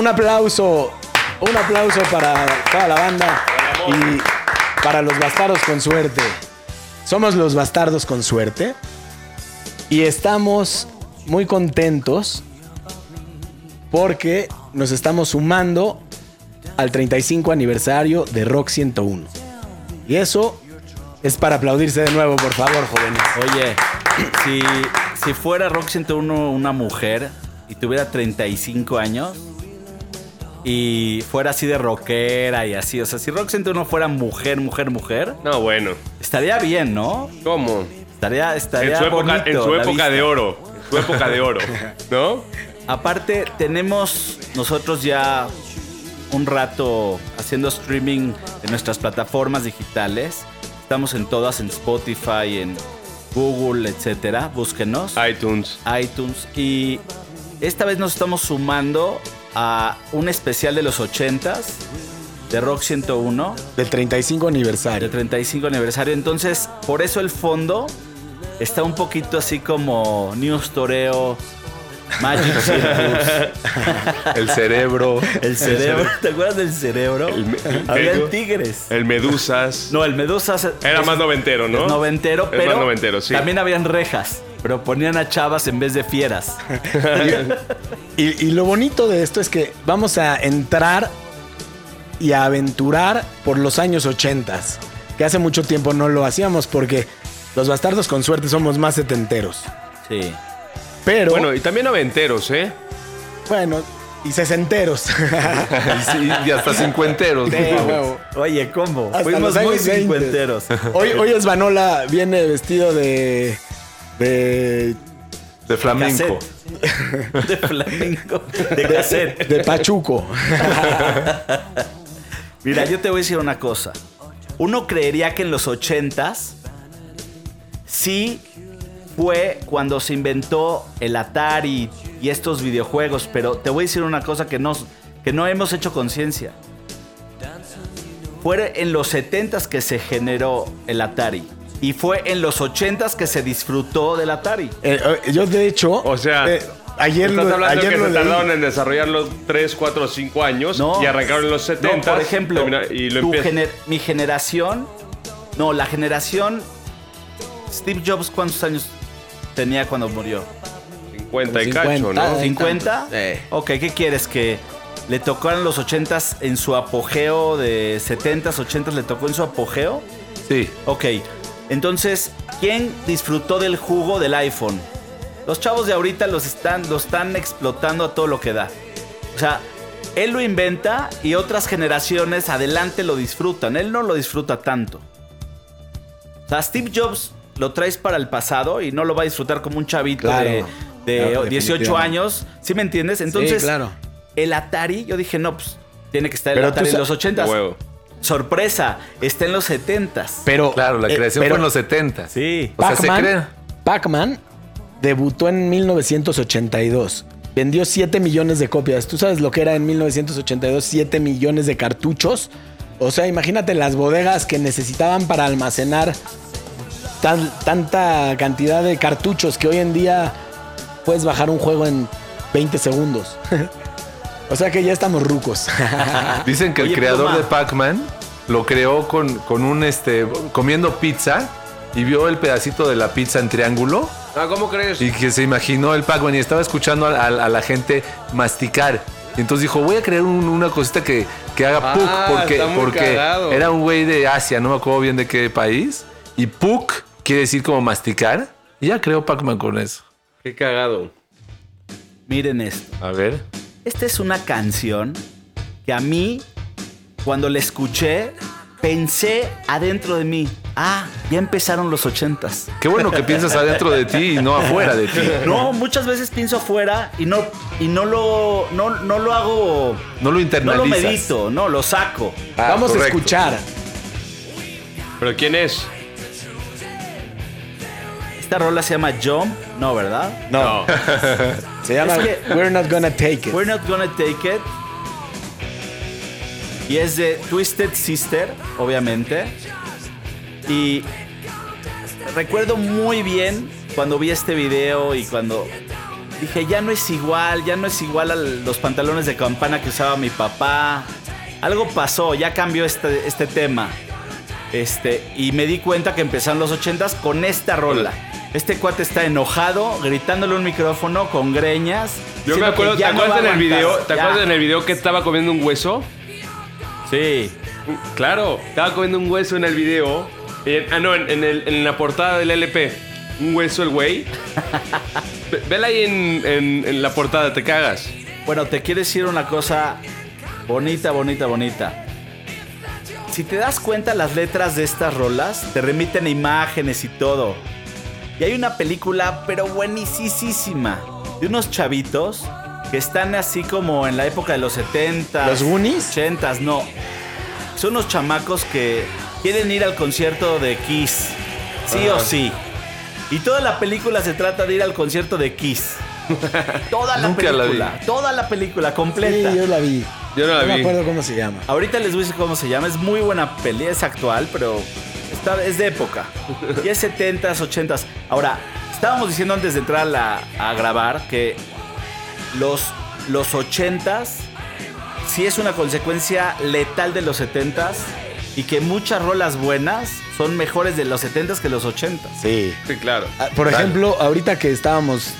un aplauso, un aplauso para toda la banda y para los bastardos con suerte. Somos los bastardos con suerte y estamos muy contentos porque nos estamos sumando al 35 aniversario de Rock 101. Y eso es para aplaudirse de nuevo, por favor, jóvenes. Oye, si, si fuera Rock 101 una mujer y tuviera 35 años y fuera así de rockera y así, o sea, si Rock 101 fuera mujer, mujer, mujer, No, bueno. estaría bien, ¿no? ¿Cómo? Estaría, estaría En su época, bonito en su época de oro. En su época de oro. ¿No? Aparte, tenemos nosotros ya un rato haciendo streaming en nuestras plataformas digitales. Estamos en todas, en Spotify, en Google, etcétera. Búsquenos. iTunes. iTunes. Y esta vez nos estamos sumando a un especial de los 80s de Rock 101 Del 35 de aniversario. 35 aniversario. Entonces, por eso el fondo está un poquito así como News Toreo, Magic Circus, El cerebro. el cerebro. ¿Te acuerdas del cerebro? El Habían el- tigres. El Medusas. No, el Medusa se- Era es- más noventero, ¿no? noventero, pero más noventero, sí. también habían rejas. Pero ponían a chavas en vez de fieras. Y, y lo bonito de esto es que vamos a entrar y a aventurar por los años 80, que hace mucho tiempo no lo hacíamos porque los bastardos con suerte somos más setenteros. Sí. Pero, Bueno, bueno, y también noventeros, ¿eh? y sesenteros. Y, sí, y hasta cincuenteros. Sí. Oye, ¿cómo? Hasta Fuimos los muy años 20. cincuenteros. Hoy, hoy Esvanola viene vestido de. De. De flamenco. Cassette. De flamenco. De cassette. de Pachuco. Mira, yo te voy a decir una cosa. Uno creería que en los ochentas sí fue cuando se inventó el Atari y estos videojuegos, pero te voy a decir una cosa que no, que no hemos hecho conciencia. Fue en los 70s que se generó el Atari. Y fue en los 80s que se disfrutó del Atari. Eh, eh, yo, de hecho. O sea, eh, ayer estás hablando ayer que lo se leí. tardaron en desarrollarlo 3, 4, 5 años No. y arrancaron en los 70. No, por ejemplo, y lo tu gener- mi generación, no, la generación, Steve Jobs, ¿cuántos años tenía cuando murió? 50 y 50, cacho, ¿no? ah, ¿50? Sí. Ok, ¿qué quieres? ¿Que le tocaran los 80s en su apogeo de 70s, 80s? ¿Le tocó en su apogeo? Sí. Ok, entonces, ¿quién disfrutó del jugo del iPhone? Los chavos de ahorita los están, lo están explotando a todo lo que da. O sea, él lo inventa y otras generaciones adelante lo disfrutan. Él no lo disfruta tanto. O sea, Steve Jobs lo traes para el pasado y no lo va a disfrutar como un chavito Claro. de, de Claro, 18 definitivamente. años. ¿Sí me entiendes? Entonces, sí, claro. el Atari, yo dije, no, pues tiene que estar el Pero Atari en sa- los 80s. Huevo. Sorpresa, está en los 70s. Pero. Claro, la eh, creación pero fue en los 70. Sí. O sea, se Pac-Man, cree. Pac-Man debutó en 1982. Vendió 7 millones de copias. ¿Tú sabes lo que era en 1982? 7 millones de cartuchos. O sea, imagínate las bodegas que necesitaban para almacenar tan- tanta cantidad de cartuchos que hoy en día puedes bajar un juego en 20 segundos. o sea que ya estamos rucos. Dicen que Oye, el creador Pluma. de Pac-Man lo creó con, con un este comiendo pizza y vio el pedacito de la pizza en triángulo Ah, ¿cómo crees? y que se imaginó el Pac-Man y estaba escuchando a, a- a la gente masticar. Y entonces dijo, voy a crear un- una cosita que, que haga Ah, Puck porque, está muy porque cagado. era un güey de Asia, no me acuerdo bien de qué país. Y Puck quiere decir como masticar. Y ya creó Pac-Man con eso. Qué cagado. Miren esto. A ver. Esta es una canción que a mí, cuando la escuché, pensé adentro de mí. Ah, ya empezaron los ochentas. Qué bueno que piensas adentro de ti y no afuera de ti. No, muchas veces pienso afuera y no, y no lo, no, no lo hago, No lo no internalizas. lo medito, no, lo saco. Ah, Vamos a escuchar. ¿Pero quién es? Esta rola se llama Jump, no, ¿verdad? No. Se llama Es que- We're Not Gonna Take It. We're not gonna take it. Y es de Twisted Sister, obviamente. Y recuerdo muy bien cuando vi este video y cuando dije, ya no es igual, ya no es igual a los pantalones de campana que usaba mi papá. Algo pasó, ya cambió este, este tema. Este, y me di cuenta que empezaron los ochentas con esta rola. Este cuate está enojado, gritándole un micrófono con greñas. Yo me acuerdo, ¿te no acuerdas en el video? ¿Te acuerdas en el video que estaba comiendo un hueso? Sí. Claro, estaba comiendo un hueso en el video. Ah, no, en, en el- en la portada del LP. Un hueso el güey. Ve- Vela ahí en la portada, te cagas. Bueno, te quiero decir una cosa bonita, bonita, bonita. Si te das cuenta, las letras de estas rolas te remiten a imágenes y todo. Y hay una película, pero buenísima, de unos chavitos que están así como en la época de los 70. ¿Los Goonies? 80, no. Son unos chamacos que quieren ir al concierto de Kiss. Sí o sí. Y toda la película se trata de ir al concierto de Kiss. Toda la Nunca la vi. película. Toda la película Sí, completa. yo la vi. Yo no la me vi. acuerdo cómo se llama. Ahorita les voy a decir cómo se llama. Es muy buena peli. Es actual, pero está, es de época. Y es 70s, 80s. Ahora, estábamos diciendo antes de entrar a, la- a grabar que los, los 80s sí es una consecuencia letal de los 70s y que muchas rolas buenas son mejores de los 70s que los 80s. Sí. Sí, claro. Ah, Por ejemplo, ahorita que estábamos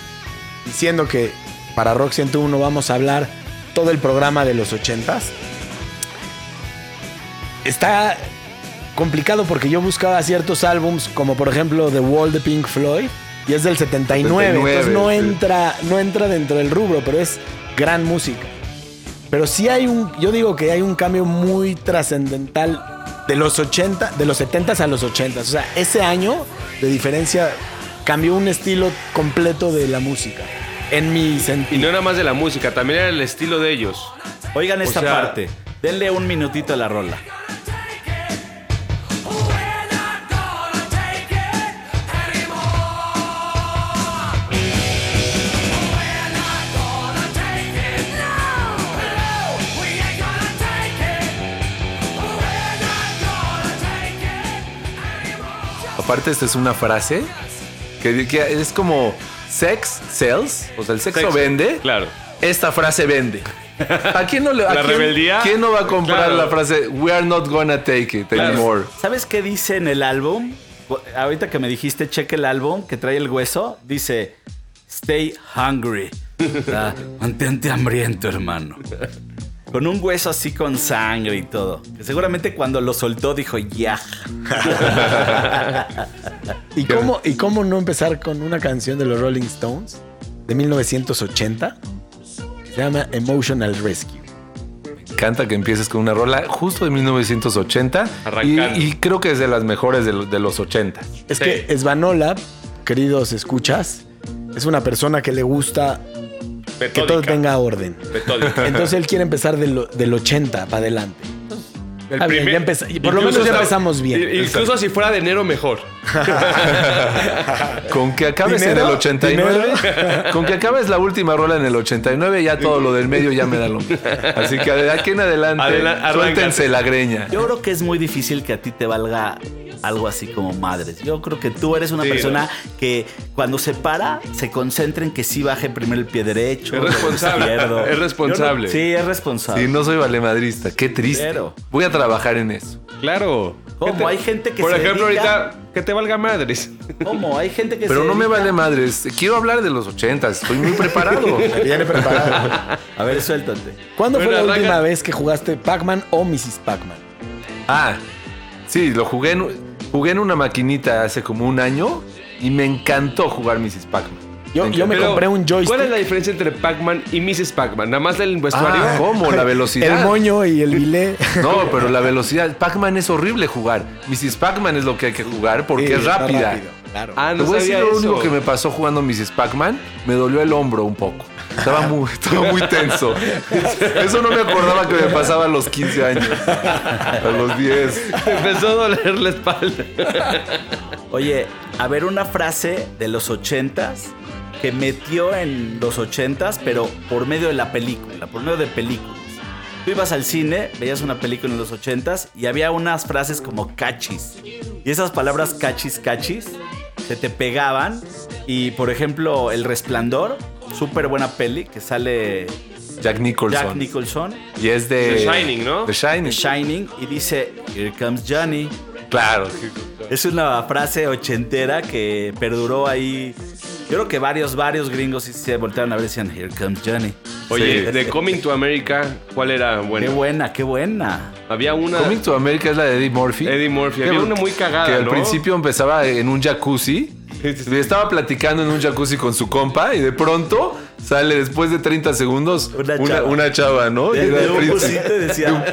diciendo que para Rock 101 vamos a hablar todo el programa de los 80s, está complicado porque yo buscaba ciertos álbums, como por ejemplo The Wall de Pink Floyd, y es del 79, 79, entonces no sí. entra, no entra dentro del rubro, pero es gran música. Pero sí hay un, yo digo que hay un cambio muy trascendental de los 80, de los 70s a los 80s. O sea, ese año de diferencia cambió un estilo completo de la música. En mi Y sentido. no era más de la música, también era el estilo de ellos. Oigan esta sea- parte. Denle un minutito a la rola. Aparte, esta es una frase que, que es como sex sells, o sea, el sexo, Sexo, vende. Claro. Esta frase vende. ¿A quién no le a La quién- rebeldía. ¿Quién no va a comprar Claro. la frase We are not gonna take it Claro. anymore? ¿Sabes qué dice en el álbum? Ahorita que me dijiste, cheque el álbum que trae el hueso. Dice, stay hungry. O sea, mantente hambriento, hermano. Con un hueso así con sangre y todo. Que seguramente cuando lo soltó dijo, ya. ¿Y cómo, ¿Y cómo no empezar con una canción de los Rolling Stones de 1980? Que se llama Emotional Rescue. Canta que empieces con una rola justo de 1980 y, y creo que es de las mejores de, los- de los 80. Es Sí. que Svanola, queridos escuchas, es una persona que le gusta que todo tenga orden. Entonces él quiere empezar del, del 80 para adelante. El Ah, bien, ya empeza- por lo menos ya empezamos bien. Incluso si fuera de enero, mejor. Con que acabes ¿Dinero? en el 89, con que acabes la última rola en el 89, ya todo lo del medio ya me da lo mismo. Así que de aquí en adelante, Adela- suéltense la greña. Yo creo que es muy difícil que a ti te valga algo así como madres. Yo creo que tú eres una Sí, persona que cuando se para, se concentra en que sí baje primero el pie derecho. Es el responsable, izquierdo. es responsable. No- sí, es responsable. Sí, no soy valemadrista, qué triste. Pero- Voy a trabajar en eso. Claro. ¿Cómo? ¿Qué te- Hay gente que Por se ejemplo, dedica- ahorita, que te valga madres. ¿Cómo? Hay gente que Pero se no me vale madres. Quiero hablar de los 80, estoy muy preparado. Viene preparado. A ver, suéltate. ¿Cuándo fue la última vez que jugaste Pac-Man o Mrs. Pac-Man? Ah, sí, lo jugué en, jugué en una maquinita hace como un año y me encantó jugar Mrs. Pac-Man. Yo, yo me Pero, compré un joystick. ¿Cuál es la diferencia entre Pac-Man y Mrs. Pac-Man? ¿Nada más el vestuario? Ah, ¿cómo? La velocidad. El moño y el bilé. No, pero la velocidad. Pac-Man es horrible jugar. Mrs. Pac-Man es lo que hay que jugar porque Sí, es rápida. rápido, claro. Ah, Te no voy a decir lo único que me pasó jugando Mrs. Pac-Man. Me dolió el hombro un poco. Estaba muy, estaba muy tenso. Eso no me acordaba que me pasaba a los 15 años. A los 10. Empezó a doler la espalda. Oye, a ver una frase de los ochentas que metió en los ochentas, pero por medio de la película, por medio de películas. Tú ibas al cine, veías una película en los ochentas y había unas frases como cachis. Y esas palabras cachis, cachis, se te pegaban. Y por ejemplo, El Resplandor súper buena peli que sale Jack Nicholson. Jack Nicholson, Y es de... The Shining, ¿no? The Shining. The Shining, y dice, Here comes Johnny. Claro. Es una frase ochentera que perduró ahí. Yo creo que varios, varios gringos sí se voltearon a ver y decían, Here comes Johnny. Oye, Sí. de Coming to America, ¿cuál era? Qué Bueno, buena, qué buena. había una. Coming to America es la de Eddie Murphy. Eddie Murphy. Había una muy cagada, Que al ¿no? principio empezaba en un jacuzzi. Sí, sí, sí. Y Estaba platicando en un jacuzzi con su compa y de pronto sale después de 30 segundos Una una, chava. una chava, ¿no? Y De, era de un y decía,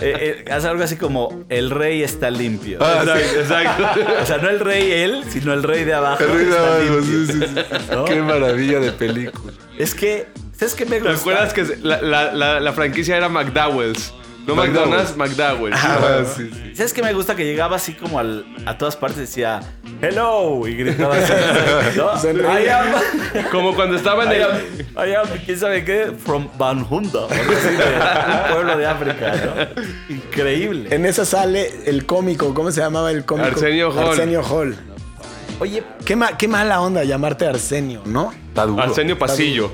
eh, eh, hace algo así como, el rey está limpio. Ah, sí. Exacto, exacto. O sea, no el rey él, sino el rey de abajo. El rey de abajo, sí, sí, sí. ¿No? Qué maravilla de película. Es que, ¿sabes qué me ¿Te gusta? acuerdas que la, la, la, la franquicia era McDowell's? No. McDonald's, McDowell's. Ah, sí, sí. ¿Sabes qué me gusta? Que llegaba así como al- a todas partes decía, hello, y gritaba así. ¿no? Sonreía. I am, Como cuando estaba en I el... am, I am, quién sabe qué, from o de un pueblo de África, ¿no? Increíble. En esa sale el cómico, ¿cómo se llamaba el cómico? Arsenio Hall. Arsenio Hall. Oye, Qué, ma- qué mala onda llamarte Arsenio, ¿no? Está duro. Arsenio Pasillo.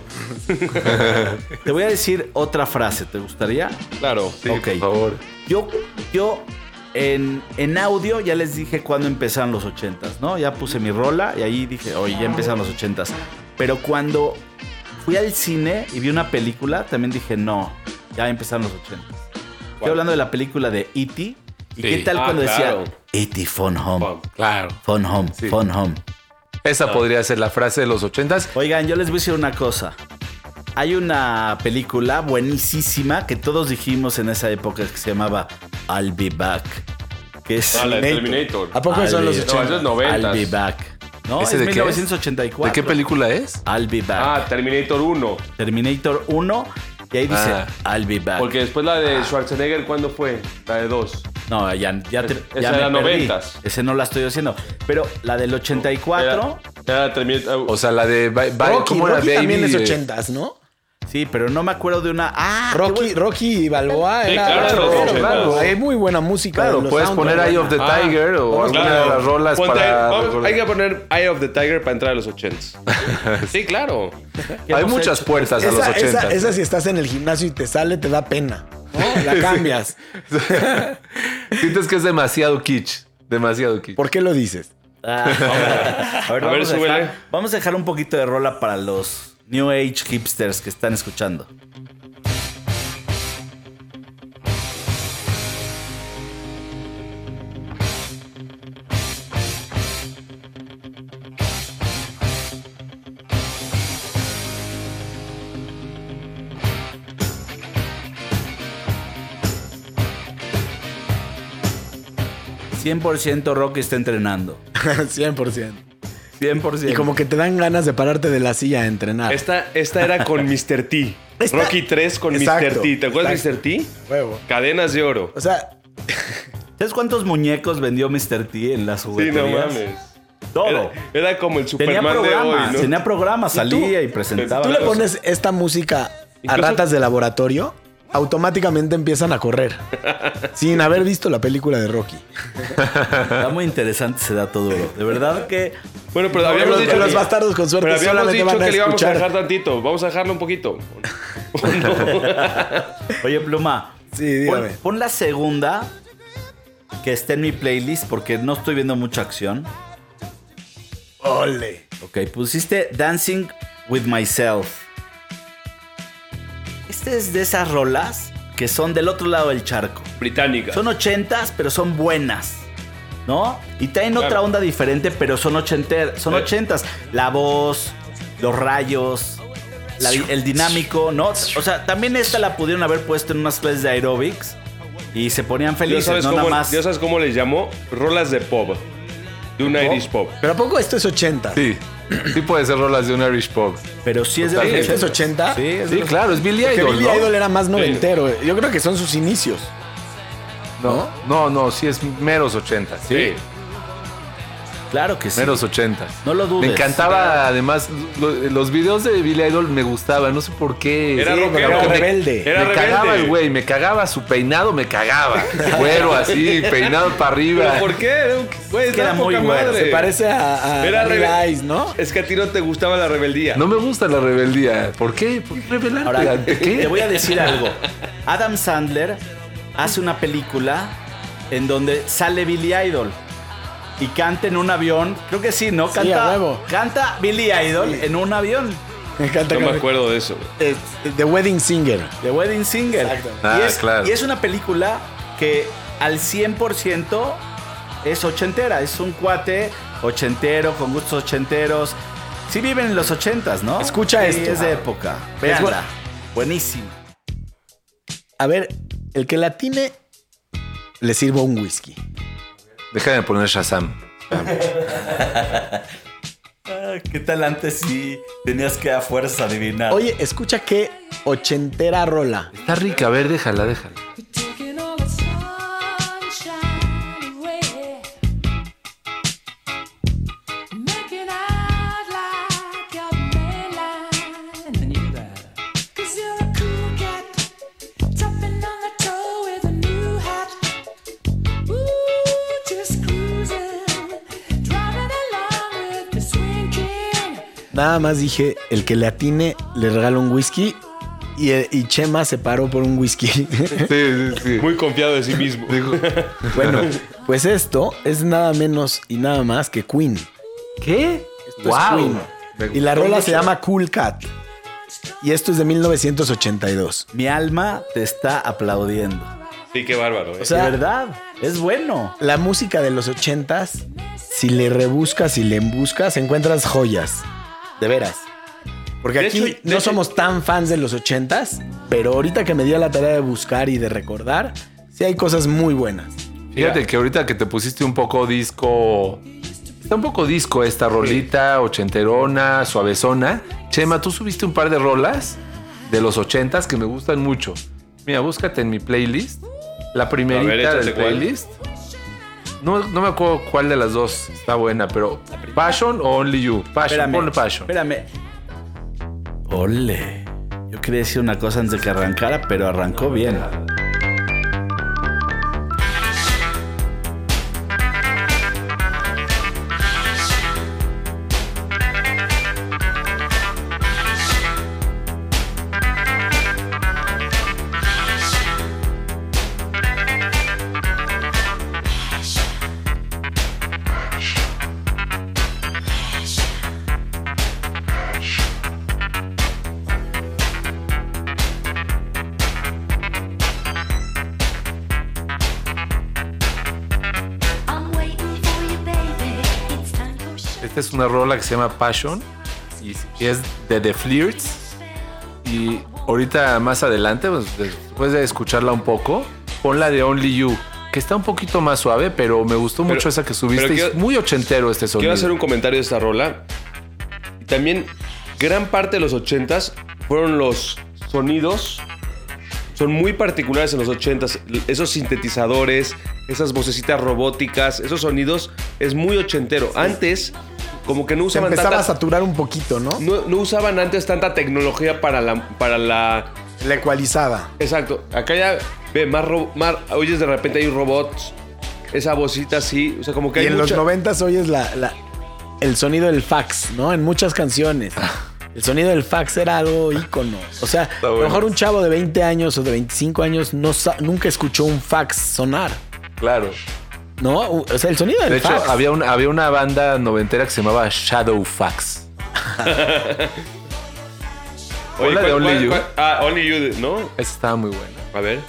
te voy a decir otra frase, ¿te gustaría? Claro. Sí, Ok. por favor. Yo, yo en, en audio ya les dije cuándo empezaron los ochentas, ¿no? Ya puse mi rola y ahí dije, oye, ya empezaron los ochentas. Pero cuando fui al cine y vi una película, también dije, no, ya empezaron los ochentas. Estoy hablando de la película de E.T. ¿Y Sí. qué tal Ah, cuando claro. decía E.T. Phone Home? Claro. Phone Home, Sí. Phone Home. Esa podría ser la frase de los ochentas. Oigan, yo les voy a decir una cosa. Hay una película buenísima que todos dijimos en esa época que se llamaba I'll Be Back. Que es Ah, la de Terminator. Terminator. ¿A poco I'll son los be- No, eso 80? es 90. I'll Be Back. No, ¿Ese es de qué es? 1984. ¿De qué película es? I'll Be Back. Ah, Terminator 1. Terminator 1. Y ahí dice Ah. I'll Be Back. Porque después la de Schwarzenegger, ¿cuándo fue? La de 2. No, ya, ya, te- Esa ya me era perdí. 90s. Ese no la estoy haciendo. Pero la del 84. Era, era Terminator. O sea, la de... Ba- Ba- Rocky, ¿Cómo era? Rocky también es ochentas, ¿no? Sí, pero no me acuerdo de una. Ah, Rocky, bueno. Rocky Balboa Sí, era claro, era los rockero, ochentas. claro. Hay muy buena música. Claro, los puedes soundtracks. poner Eye of the Ah, Tiger o alguna de las rolas Ponte- para... vamos, hay que poner Eye of the Tiger para entrar a los 80s. sí, ¿Qué claro. Hay muchas hecho? puertas a los Esa, ochentas. esa, esa si estás en el gimnasio y te sale, te da pena. ¿No? La cambias. Sientes que es demasiado kitsch. Demasiado kitsch. ¿Por qué lo dices? Ah, a ver, A ver, vamos, a dejar, vamos a dejar un poquito de rola para los New Age hipsters que están escuchando. ¿100% Rocky está entrenando? 100%. 100%. Y como que te dan ganas de pararte de la silla a entrenar. Esta, esta era con Mr. T. Esta- Rocky 3 con Exacto, Mr. T. ¿Te acuerdas exacto. de Mr. T? Huevo. Cadenas de oro. O sea, ¿Sabes cuántos muñecos vendió Mr. T en las Sí, jugueterías? no mames. Todo. Era, era como el Tenía Superman de programa, hoy, ¿no? tenía programa, salía y presentaba. tú le cosas. pones esta música a Incluso- ratas de laboratorio, automáticamente empiezan a correr. sin haber visto la película de Rocky. Está muy interesante ese dato duro. De verdad que. Bueno, pero No, habíamos los- dicho los que- bastardos con suerte Pero habíamos solamente dicho van a que le íbamos a dejar tantito. Vamos a dejarlo un poquito. Oye, Pluma. Sí, dígame. Pon, pon la segunda que está en mi playlist porque no estoy viendo mucha acción. Ole. Ok, pusiste Dancing with Myself. Es de esas rolas que son del otro lado del charco. Británica. Son ochentas, pero son buenas. ¿No? Y traen otra onda diferente, pero son, ochenter, son Eh. ochentas. La voz, los rayos, la el dinámico, ¿no? O sea, también esta la pudieron haber puesto en unas clases de aerobics y se ponían ¿Ya felices, sabes, no cómo, nada más. ya sabes cómo les llamó? Rolas de pop. De un Irish pop. ¿Pero a poco esto es 80? Sí. Sí puede ser rolas de un Irish pop. Pero sí es de Totalmente. ¿Este es 80? Sí, es de Sí, los- claro, es Billy Idol, Billy ¿no? Idol era más noventero. eh. Yo creo que son sus inicios. No, no, no, sí es meros 80. Sí. Claro que sí. Meros 80. No lo dudes. Me encantaba, además, lo- los videos de Billy Idol me gustaban, no sé por qué. Era Sí, rockero. pero Me- rebelde. Era me rebelde. cagaba el güey, me cagaba su peinado, me cagaba. Güero así, peinado para arriba. ¿Pero por qué? Güey, Es que era muy poca güero. madre. Se parece a, a Era Ice, ¿no? Es que a ti no te gustaba la rebeldía. No me gusta la rebeldía. ¿Por qué? ¿Por qué rebelarte? Ahora, ¿Ante qué? te voy a decir algo. Adam Sandler hace una película en donde sale Billy Idol y canta en un avión. Creo que sí, ¿no? Sí, Canta, a huevo. canta Billy Idol en un avión. Me encanta No me acuerdo de eso. Eh, The Wedding Singer. The Wedding Singer. Exacto. Ah, y, es, claro. y es una película que al 100% es ochentera. Es un cuate ochentero, con gustos ochenteros. Sí viven en los ochentas, ¿no? Escucha Sí, esto. es de época. Veanla. bu- Buenísimo. A ver, el que la tiene, le sirvo un whisky. Déjame poner Shazam. Ah, ¿Qué tal antes sí tenías que a fuerza adivinar? Oye, escucha qué ochentera rola. Está rica, a ver, déjala, déjala. Nada más dije, el que le atine, le regalo un whisky. Y, eh, y Chema se paró por un whisky. Sí, sí, sí. Muy confiado de sí mismo. bueno, pues esto es nada menos y nada más que Queen. ¿Qué? Esto es Queen. Y la rola se llama Cool Cat. Y esto es de 1982. Mi alma te está aplaudiendo. Sí, qué bárbaro. ¿eh? O sea, de verdad, es bueno. la música de los 80s, si le rebuscas y le embuscas, encuentras joyas. De veras. Porque De aquí hecho, no hecho- somos tan fans de los 80s, pero ahorita que me dio la tarea de buscar y de recordar, sí hay cosas muy buenas. Fíjate que ahorita que te pusiste un poco disco. Está un poco disco esta rolita, ochenterona, suavezona. Chema, tú subiste un par de rolas de los ochentas que me gustan mucho. Mira, búscate en mi playlist. La primerita ver, del cuál. playlist. No, no me acuerdo cuál de las dos está buena, pero Passion o Only You. Passion, Espérame. ponle Passion. Espérame. Ole. Yo quería decir una cosa antes de que arrancara, pero arrancó bien. Rola que se llama Passion y es de The Flirts. Y ahorita más adelante, pues, después de escucharla un poco, pon la de Only You, que está un poquito más suave, pero me gustó Pero- mucho esa que subiste. quiero- es muy ochentero este sonido. Quiero hacer un comentario de esta rola. También, gran parte de los ochentas fueron los sonidos. Son muy particulares en los ochentas. Esos sintetizadores, esas vocecitas robóticas, esos sonidos es muy ochentero. Antes, como que no Se usaban empezaba a saturar un poquito, ¿no? no, no usaban antes tanta tecnología para la, para la La ecualizada. Exacto. Acá ya ve más, ro- más oyes de repente hay robots. Esa vocita así. O sea, como que Y hay en mucha- los noventas oyes la, la- el sonido del fax, ¿no? En muchas canciones. El sonido del fax era algo ícono. O sea, a lo mejor un chavo de 20 años o de 25 años no nunca escuchó un fax sonar, Claro. ¿No? O sea, el sonido del De hecho, fax. había, una, había una banda noventera que se llamaba Shadow Fax. Oye, Hola de ¿cuál- Only cuál- You. cuál- Ah, Only You, ¿no? Esa estaba muy buena. A ver.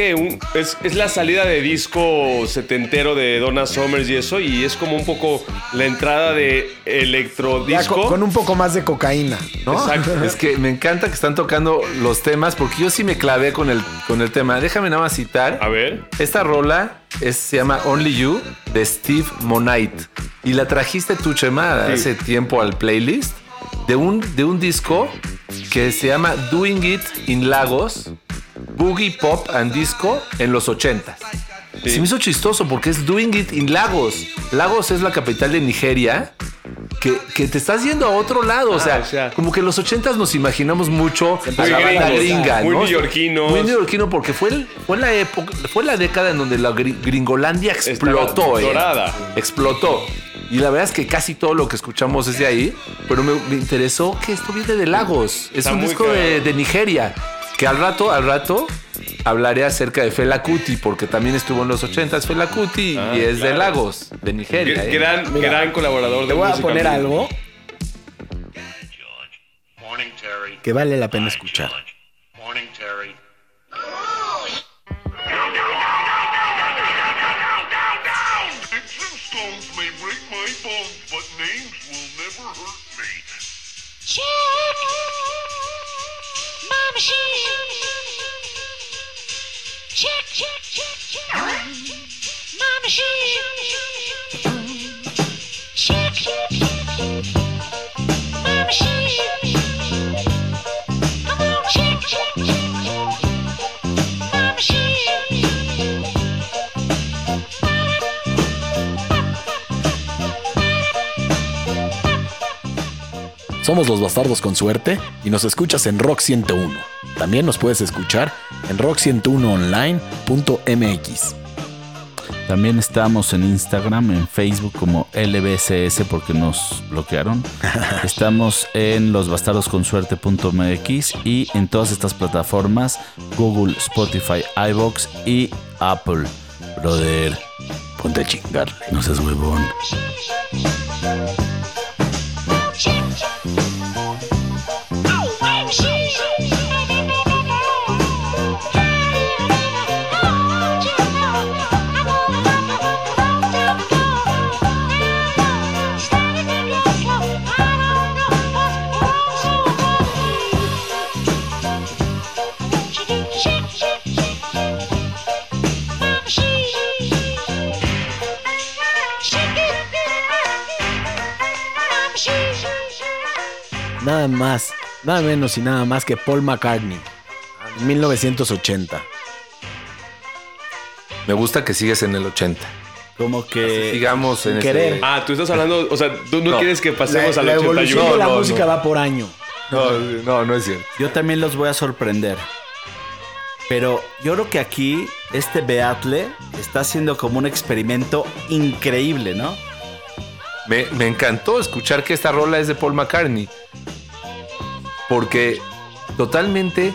Que un- es, es la salida de disco setentero de Donna Summers y eso, y es como un poco la entrada de electrodisco. con, con un poco más de cocaína. ¿no? Exacto. Es que me encanta que están tocando los temas porque yo sí me clavé con el, con el tema. Déjame nada más citar. A ver. Esta rola es- se llama Only You de Steve Monite. Y la trajiste tú, Chema, Sí. hace tiempo al playlist de un, de un disco que se llama Doing It in Lagos, Boogie Pop and Disco en los 80. Sí. Se me hizo chistoso porque es Doing It in Lagos. Lagos es la capital de Nigeria. Que, que te estás yendo a otro lado. o, Ah, sea, o sea. como que en los 80 nos imaginamos mucho a la Muy banda gringa. muy ¿no? neoyorquinos. Muy neoyorquino porque fue, el- fue la época, fue la década en donde la gri- gringolandia explotó. Eh. Explotó. Y la verdad es que casi todo lo que escuchamos es de ahí. Pero me, me interesó que esto viene de Lagos. Es Está un disco de Nigeria. Que al rato, al rato hablaré acerca de Fela Kuti, porque también estuvo en los 80s Fela Kuti Ah, y es de claro. Lagos, de Nigeria. Gr- eh. Gran, Mira, gran colaborador de Te voy a música poner mía. algo que vale la pena escuchar. Morning, Terry. Somos los bastardos con suerte y nos escuchas en Rock 101. También nos puedes escuchar en rock101online.mx. También estamos en Instagram, en Facebook como LBCS porque nos bloquearon. Estamos en losbastardosconsuerte.mx y en todas estas plataformas, Google, Spotify, iBox y Apple. Brother, ponte a chingar, no seas huevón. Nada menos y nada más que Paul McCartney. En 1980. Me gusta que sigues en el 80. Como que. Sigamos en ese- querer. Ah, tú estás hablando, o sea, tú no, No. quieres que pasemos la, al la evolución 81. de la No, no, música no. va por año. No, no, no es cierto. Yo también los voy a sorprender. Pero yo creo que aquí este Beatle está haciendo como un experimento increíble, ¿no? Me, me encantó escuchar que esta rola es de Paul McCartney. Porque totalmente.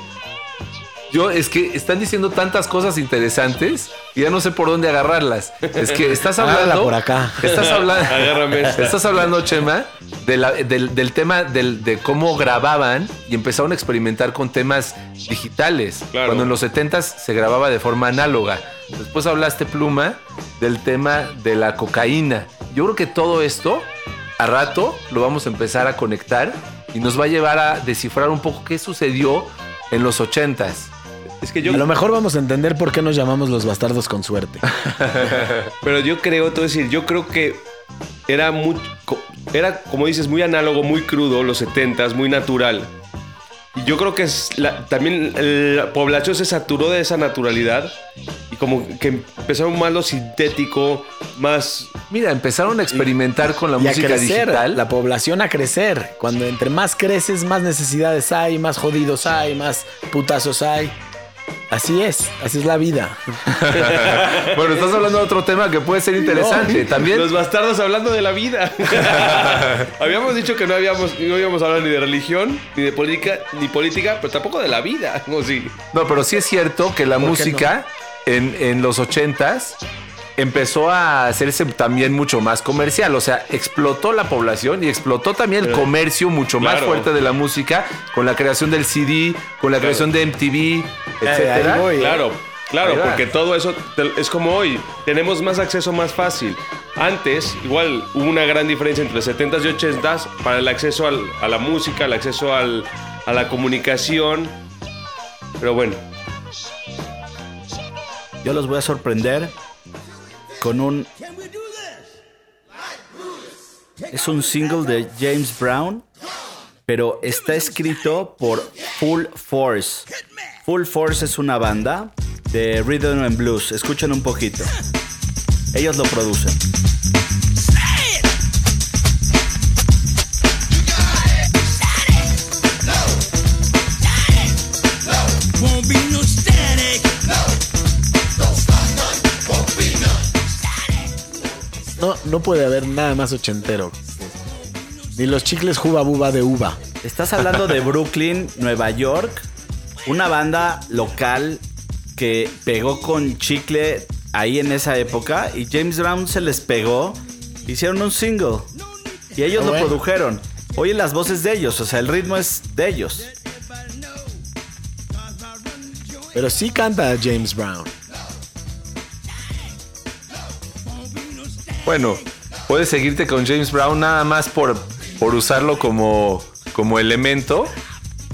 Yo es que están diciendo tantas cosas interesantes y ya no sé por dónde agarrarlas. Es que estás Agárrala hablando. por acá. Estás hablando. Agárrame. Estás hablando, Chema, de la- del, del tema del- de cómo grababan y empezaron a experimentar con temas digitales. Claro. Cuando en los 70s se grababa de forma análoga. Después hablaste, Pluma, del tema de la cocaína. Yo creo que todo esto, a rato, lo vamos a empezar a conectar y nos va a llevar a descifrar un poco qué sucedió en los 80s. Es que yo, A lo mejor vamos a entender por qué nos llamamos los bastardos con suerte. pero yo creo, te voy a decir, yo creo que era muy, era como dices, muy análogo, muy crudo, los 70s, muy natural. Y yo creo que es la- también la población se saturó de esa naturalidad y como que empezaron más lo sintético, más Mira, empezaron a experimentar con la y a música crecer, digital. la población a crecer. Cuando entre más creces, más necesidades hay, más jodidos hay, más putazos hay. Así es, así es la vida. bueno, estás hablando de otro tema que puede ser interesante. También Los bastardos hablando de la vida. habíamos dicho que no habíamos no íbamos a hablar ni de religión, ni de política, ni política, pero tampoco de la vida. ¿o sí? No, pero sí es cierto que la ¿Por qué música en, en los ochentas empezó a hacerse también mucho más comercial. O sea, explotó la población y explotó también el comercio mucho más fuerte de la música con la creación del CD, con la creación de MTV, etcétera. voy. Claro. Claro, porque todo eso es como hoy. Tenemos más acceso más fácil. Antes, igual hubo una gran diferencia entre 70s y 80s para el acceso al- a la música, el acceso al- a la comunicación. Pero bueno, Yo los voy a sorprender con un. Es un single de James Brown, pero está escrito por Full Force. Full Force es una banda de rhythm and blues. Escuchen un poquito. Ellos lo producen. No, no puede haber nada más ochentero. Ni los chicles Juba Buba de uva. Estás hablando de Brooklyn, Nueva York, una banda local que pegó con chicle ahí en esa época y James Brown se les pegó, hicieron un single y ellos Ah, lo bueno. produjeron. Oye las voces de ellos, o sea, el ritmo es de ellos. Pero sí canta James Brown. Bueno, puedes seguirte con James Brown nada más por, por usarlo como, como elemento.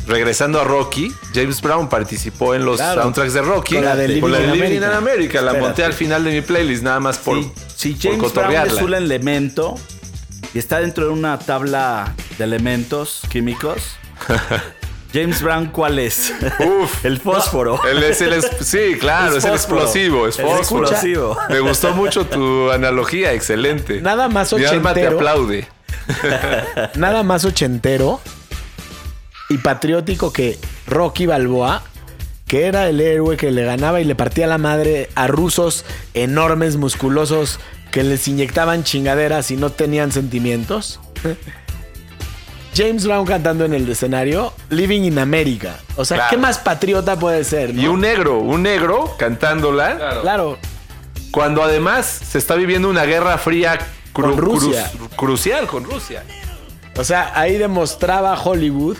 Regresando a Rocky, James Brown participó en los Claro. soundtracks de Rocky. Con la de Con la de Living in Living in America. America. La monté al final de mi playlist, nada más por, si, si por James Brown es un elemento y está dentro de una tabla de elementos químicos, James Brown, ¿cuál es? Uf. el fósforo. Él es el es- sí, claro, Es es, el explosivo, es Es fósforo. explosivo. Me gustó mucho tu analogía, excelente. Nada más Mi alma te ochentero. aplaude. Nada más ochentero y patriótico que Rocky Balboa, que era el héroe que le ganaba y le partía la madre a rusos enormes, musculosos, que les inyectaban chingaderas y no tenían sentimientos. James Brown cantando en el escenario, Living in America. O sea, Claro. ¿qué más patriota puede ser? no? Y un negro, un negro cantándola. Claro. Cuando además se está viviendo una guerra fría cru- Con Rusia. cru- crucial con Rusia. O sea, ahí demostraba Hollywood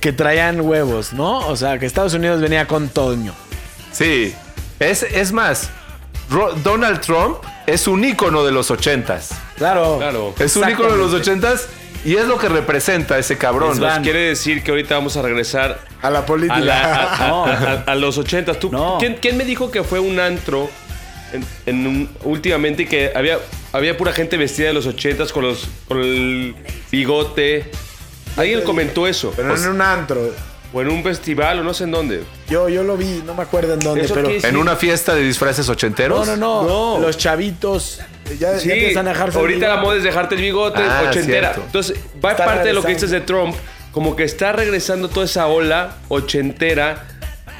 que traían huevos, ¿no? O sea, que Estados Unidos venía con Toño. Sí. Es, es más, Ro- Donald Trump es un ícono de los ochentas. Claro. claro. Es un ícono de los ochentas y es lo que representa ese cabrón. Nos quiere decir que ahorita vamos a regresar A la política. a, la- a- a- No. a- a los ochentas. ¿Tú, No. ¿quién, quién me dijo que fue un antro en, en un- últimamente y que había, había pura gente vestida de los ochentas con, los, con el bigote? Alguien comentó eso. Pero en un antro. O en un festival o no sé en dónde. Yo, yo lo vi, no me acuerdo en dónde, ¿Eso pero. En una fiesta de disfraces ochenteros. No, no, no, No. Los chavitos ya, ya Sí, empiezan a dejarse. el ahorita la moda es dejarte el bigote Ah, ochentera. cierto. Entonces, va Está parte de lo que dices de Trump, como que está regresando toda esa ola ochentera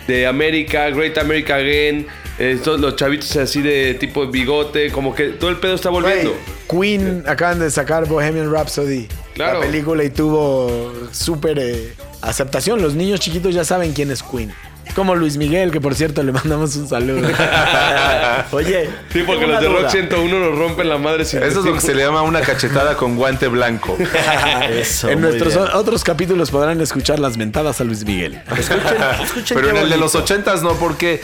de América, Great America Again, eh, todos los chavitos así de tipo bigote, como que todo el pedo está volviendo. Güey, Queen acaban de sacar Bohemian Rhapsody. Claro. La película y tuvo súper eh, aceptación. Los niños chiquitos ya saben quién es Queen. Como Luis Miguel, que por cierto le mandamos un saludo. Oye, Sí, porque los de una Rock duda. 101 nos rompen la madre sin Eso es lo que se le llama una cachetada con guante blanco. Eso, en nuestros bien. otros capítulos podrán escuchar las mentadas a Luis Miguel. Escuchen, escuchen Pero en el de los bonito. ochentas no, porque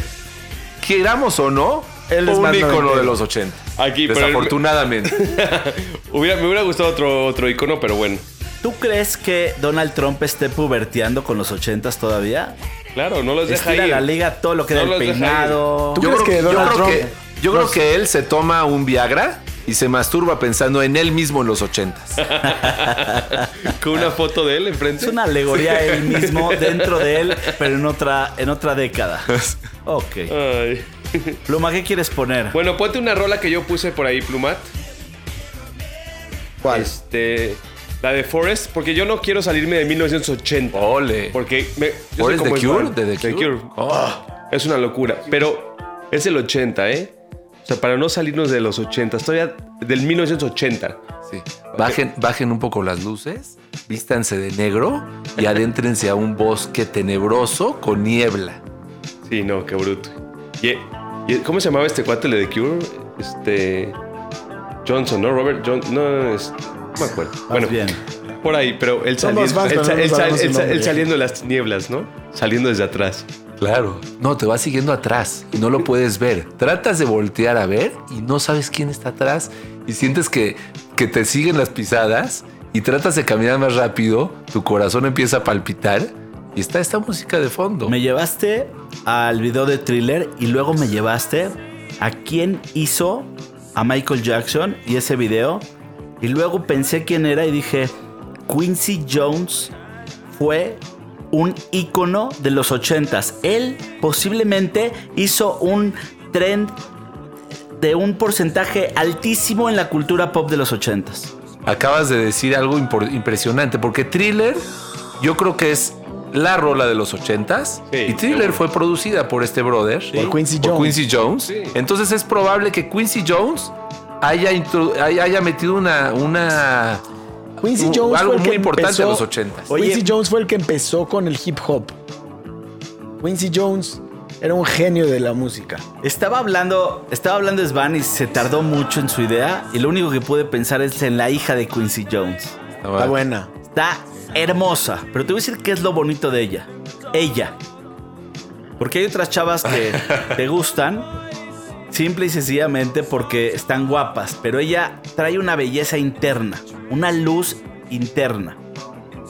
queramos o no, Él es un noventero. de los ochentas. Aquí, pero- Desafortunadamente. Hubiera, me hubiera gustado otro, otro icono, pero bueno. ¿Tú crees que Donald Trump esté puberteando con los ochentas todavía? Claro, no los deja ir. la liga todo lo que No da el peinado. ¿Tú Yo crees creo, que yo Donald creo Trump- que, yo creo que él se toma un Viagra y se masturba pensando en él mismo en los ochentas. Con una foto de él Es enfrente. una alegoría él mismo dentro de él, pero en otra, en otra década. Ok. Ay. Pluma, ¿qué quieres poner? Bueno, ponte una rola que yo puse por ahí, Plumat. ¿Cuál? Este, la de Forest, porque yo no quiero salirme de 1980. Ole. Porque me, yo soy ¿Forest como The. Cure? ¿De The Cure? Oh. Es una locura. Pero es el 80, ¿eh? O sea, para no salirnos de los 80, todavía del 1980. Sí. Bajen, bajen un poco las luces, vístanse de negro y adéntrense a un bosque tenebroso con niebla. Sí, no, qué bruto. Y, y- ¿Cómo se llamaba este cuate de The Cure? Este. Johnson, ¿no? Robert Johnson. No, es, no me acuerdo. Bueno, bien. por ahí, pero él, Somos saliendo, él sa- él nombre. saliendo de las tinieblas, ¿no? Saliendo desde atrás. Claro. No, te va siguiendo atrás y no lo puedes ver. Tratas de voltear a ver y no sabes quién está atrás y sientes que, que te siguen las pisadas y tratas de caminar más rápido, tu corazón empieza a palpitar y está esta música de fondo. Me llevaste al video de thriller y luego me llevaste a quién hizo a Michael Jackson y ese video. Y luego pensé quién era y dije, Quincy Jones fue un ícono de los ochentas. Él posiblemente hizo un trend de un porcentaje altísimo en la cultura pop de los ochentas. Acabas de decir algo impresionante porque Thriller yo creo que es la rola de los ochentas Sí, y Thriller fue producida por este brother. Por Quincy por Jones. Quincy Jones. Sí. Entonces es probable que Quincy Jones haya, haya haya metido una, una Quincy un- Jones algo fue el que muy importante en empezó- los 80s. Oye- Quincy Jones fue el que empezó con el hip hop. Quincy Jones era un genio de la música. Estaba hablando, estaba hablando Svan y se tardó mucho en su idea y lo único que pude pensar es en la hija de Quincy Jones. Está buena. Está hermosa, pero te voy a decir qué es lo bonito de ella. Ella. Porque hay otras chavas que te gustan simple y sencillamente porque están guapas, pero ella trae una belleza interna, una luz interna.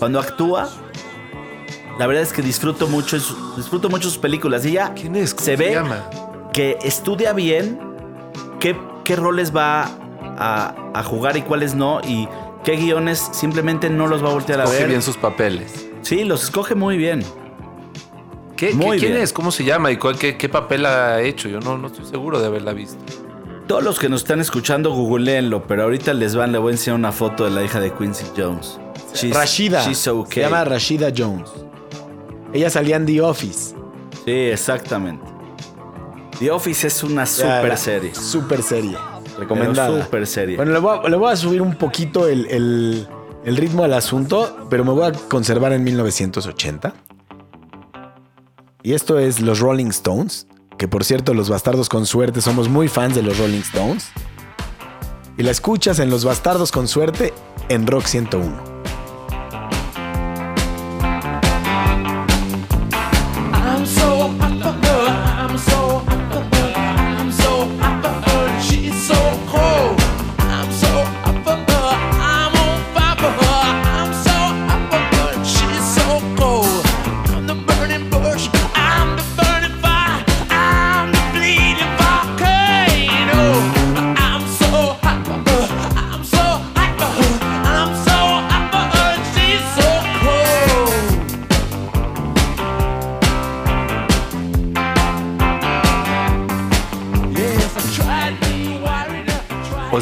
Cuando actúa, la verdad es que disfruto mucho, disfruto mucho sus películas. Ella ¿Quién es? ¿Cómo se ve llama? que estudia bien qué, qué roles va a, a jugar y cuáles no y qué guiones simplemente no los va a voltear a Coge ver. bien sus papeles. Sí, los escoge muy bien. ¿Qué, Muy qué- ¿Quién bien. es? ¿Cómo se llama? ¿Y cuál, qué, qué papel ha hecho? Yo no, no estoy seguro de haberla visto. Todos los que nos están escuchando, googleenlo, pero ahorita les van, le voy a enseñar una foto de la hija de Quincy Jones. She's- Rashida. she's okay. Se llama Rashida Jones. Ella salía en The Office. Sí, exactamente. The Office es una super serie. Super serie. Recomendada. super serie. Bueno, le voy, a, le voy a subir un poquito el, el- el ritmo al asunto, pero me voy a conservar en 1980. Y esto es los Rolling Stones, que por cierto los bastardos con suerte somos muy fans de los Rolling Stones. Y la escuchas en Los Bastardos con Suerte en Rock 101.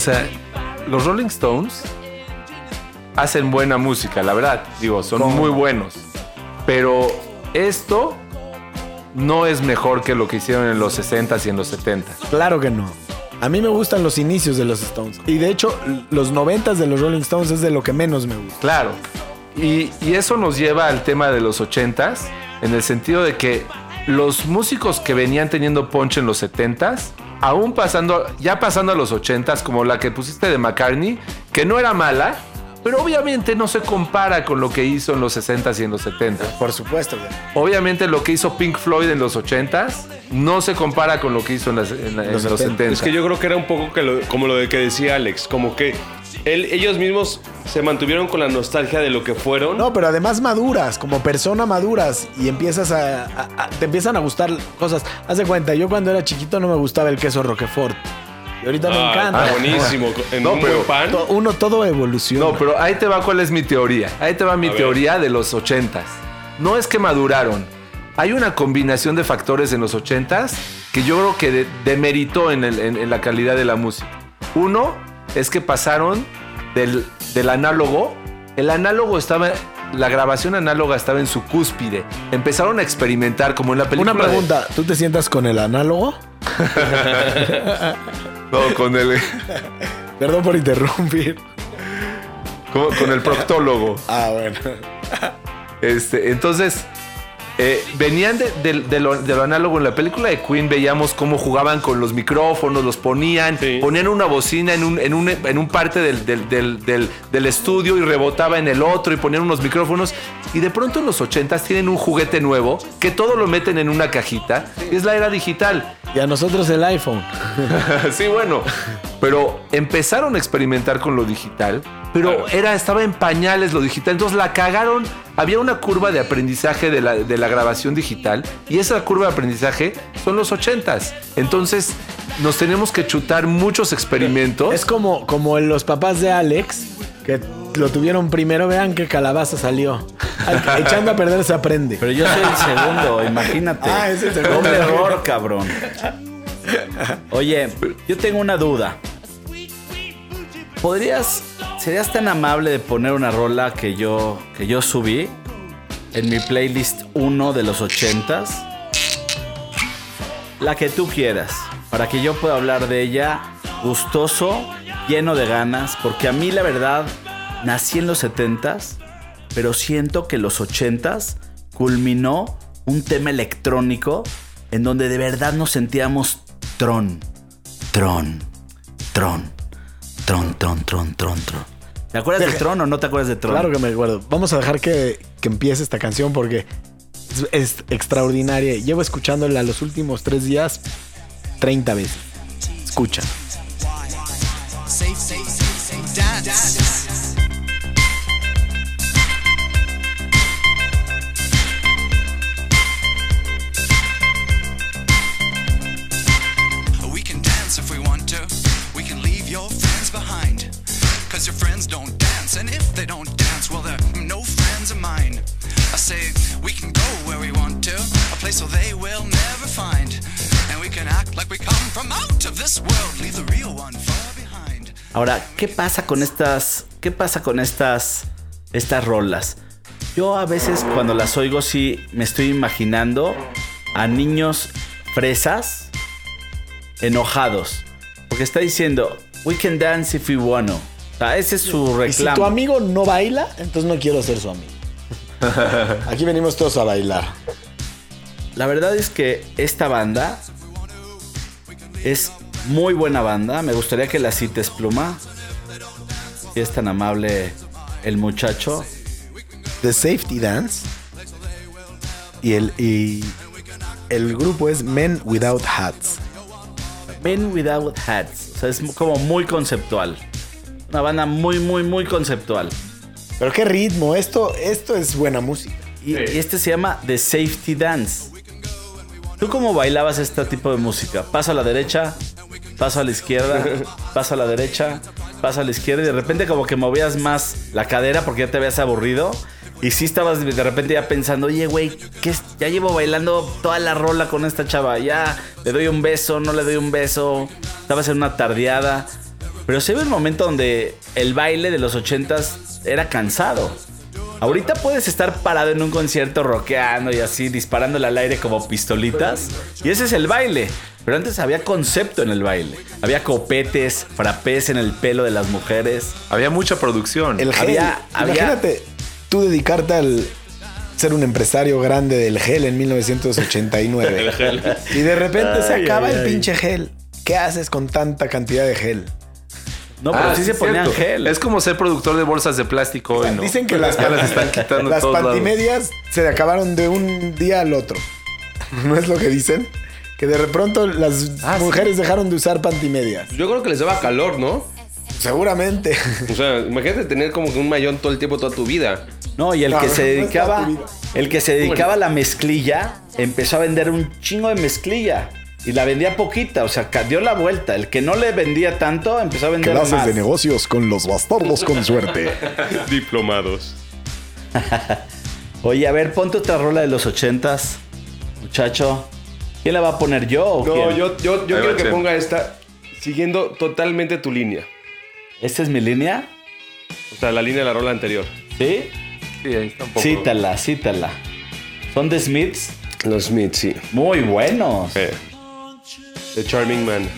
Sea, los Rolling Stones hacen buena música, la verdad. Digo, son muy buenos. Pero esto no es mejor que lo que hicieron en los 60s y en los 70s. Claro que no. A mí me gustan los inicios de los Stones. Y de hecho, los 90 de los Rolling Stones es de lo que menos me gusta. Claro. Y, y eso nos lleva al tema de los 80s, en el sentido de que los músicos que venían teniendo punch en los 70s, aún pasando, ya pasando a los 80s, como la que pusiste de McCartney, que no era mala, pero obviamente no se compara con lo que hizo en los 60s y en los 70s. Por supuesto. Obviamente lo que hizo Pink Floyd en los 80s no se compara con lo que hizo en, las- en en Los los 70s. 70s. Es que yo creo que era un poco que lo- como lo de que decía Alex, como que él- ellos mismos se mantuvieron con la nostalgia de lo que fueron. No, pero además maduras, como persona maduras y empiezas a, a- a- te empiezan a gustar cosas. Haz de cuenta, yo cuando era chiquito no me gustaba el queso Roquefort. Y ahorita me Ah, encanta. está buenísimo. En No, un pero- buen pan. To- Uno todo evoluciona. No, pero ahí te va cuál es mi teoría. Ahí te va mi A ver. teoría de los 80s. No es que maduraron. Hay una combinación de factores en los 80s que yo creo que de- demeritó en, el- en- en la calidad de la música. Uno es que pasaron del, del análogo. El análogo estaba. La grabación análoga estaba en su cúspide. Empezaron a experimentar como en la película. Una de- pregunta, ¿tú te sientas con el análogo? no, con el, Perdón por interrumpir. con, con el proctólogo. Ah, bueno. Este, entonces, eh, venían de, de- de lo, de lo análogo en la película de Queen, veíamos cómo jugaban con los micrófonos, los ponían, Sí. ponían una bocina en un, en un, en un parte del, del- del- del- del estudio y rebotaba en el otro y ponían unos micrófonos. Y de pronto en los 80s tienen un juguete nuevo que todo lo meten en una cajita. y Es la era digital. Y a nosotros el iPhone. sí, bueno. Pero empezaron a experimentar con lo digital, pero era, estaba en pañales lo digital. Entonces la cagaron. Había una curva de aprendizaje de la, de la grabación digital y esa curva de aprendizaje son los ochentas. Entonces nos tenemos que chutar muchos experimentos. Es como, como los papás de Alex, que lo tuvieron primero. Vean qué calabaza salió. Echando a perder se aprende. Pero yo soy el segundo, imagínate. Ah, es el segundo. Doble error, cabrón. Oye, yo tengo una duda. ¿Podrías, serías tan amable de poner una rola que yo, que yo subí en mi playlist 1 de los 80s? La que tú quieras, para que yo pueda hablar de ella gustoso, lleno de ganas, porque a mí la verdad nací en los 70s, pero siento que los 80s culminó un tema electrónico en donde de verdad nos sentíamos tron, tron, tron, tron, tron, tron, tron, tron. ¿Te acuerdas de Tron o no te acuerdas de Tron? Claro que me acuerdo. Vamos a dejar que, que empiece esta canción porque es, es extraordinaria. Llevo escuchándola los últimos tres días 30 veces. Escucha. Safe, safe, safe, dance. Your friends don't dance. And if they don't dance, well, they're no friends of mine. I say, we can go where we want to. A place where they will never find. And we can act like we come from out of this world. Ahora, ¿qué pasa con estas, qué pasa con estas, estas rolas? Yo a veces cuando las oigo sí me estoy imaginando a niños fresas enojados. Porque está diciendo, we can dance if we wanna. O sea, ese es su Y si reclamo. tu amigo no baila, entonces no quiero ser su amigo. Aquí venimos todos a bailar. La verdad es que esta banda es muy buena banda. Me gustaría que la cites, Pluma. Si es tan amable el muchacho. The Safety Dance. Y el, y el grupo es Men Without Hats. Men Without Hats. O sea, es como muy conceptual. Una banda muy, muy, muy conceptual. Pero qué ritmo, esto, esto es buena música. Y, y este se llama The Safety Dance. ¿Tú cómo bailabas este tipo de música? Paso a la derecha, paso a la izquierda, paso a la derecha, paso a la izquierda y de repente como que movías más la cadera porque ya te habías aburrido. Y sí estabas de repente ya pensando, oye, güey, ya llevo bailando toda la rola con esta chava. Ya le doy un beso, no le doy un beso. Estabas en una tardeada. Pero se ve un momento donde el baile de los ochentas era cansado. Ahorita puedes estar parado en un concierto rockeando y así, disparándole al aire como pistolitas. Y ese es el baile. Pero antes había concepto en el baile. Había copetes, frapés en el pelo de las mujeres. Había mucha producción. El gel. Había- había- Imagínate tú dedicarte al ser un empresario grande del gel en 1989. Y de repente se acaba ay, el ay. pinche gel. ¿Qué haces con tanta cantidad de gel? No, pero Ah, sí se es ponían cierto. gel. Es como ser productor de bolsas de plástico hoy, ¿no? Dicen que las, ya las están quitando las pantimedias se acabaron de un día al otro. ¿No es lo que dicen? Que de pronto las Ah, sí. mujeres dejaron de usar pantimedias. Yo creo que les daba calor, ¿no? Seguramente. O sea, imagínate tener como que un mayón todo el tiempo, toda tu vida. No, y el No, que no, se dedicaba, el que se dedicaba a la mezclilla, empezó a vender un chingo de mezclilla. Y la vendía poquita, o sea, dio la vuelta. El que no le vendía tanto, empezó a vender más. negocios con los bastardos con suerte. Diplomados. Oye, a ver, ponte otra rola de los ochentas, muchacho. ¿Quién la va a poner yo o No, quién? yo, yo, yo quiero que ponga esta siguiendo totalmente tu línea. ¿Esta es mi línea? O sea, la línea de la rola anterior. ¿Sí? Sí, ahí está un poco. Cítala, cítala. ¿Son de Smiths? Los Smiths, sí. Muy buenos. Eh. The Charming Man.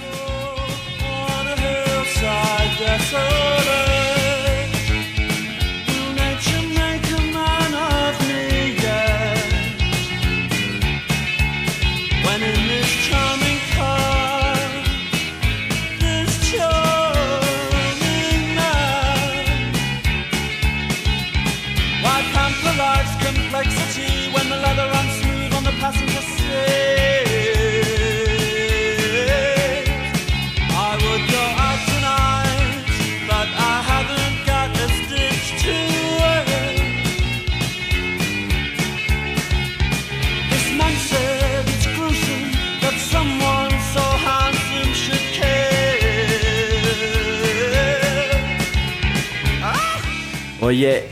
Oye,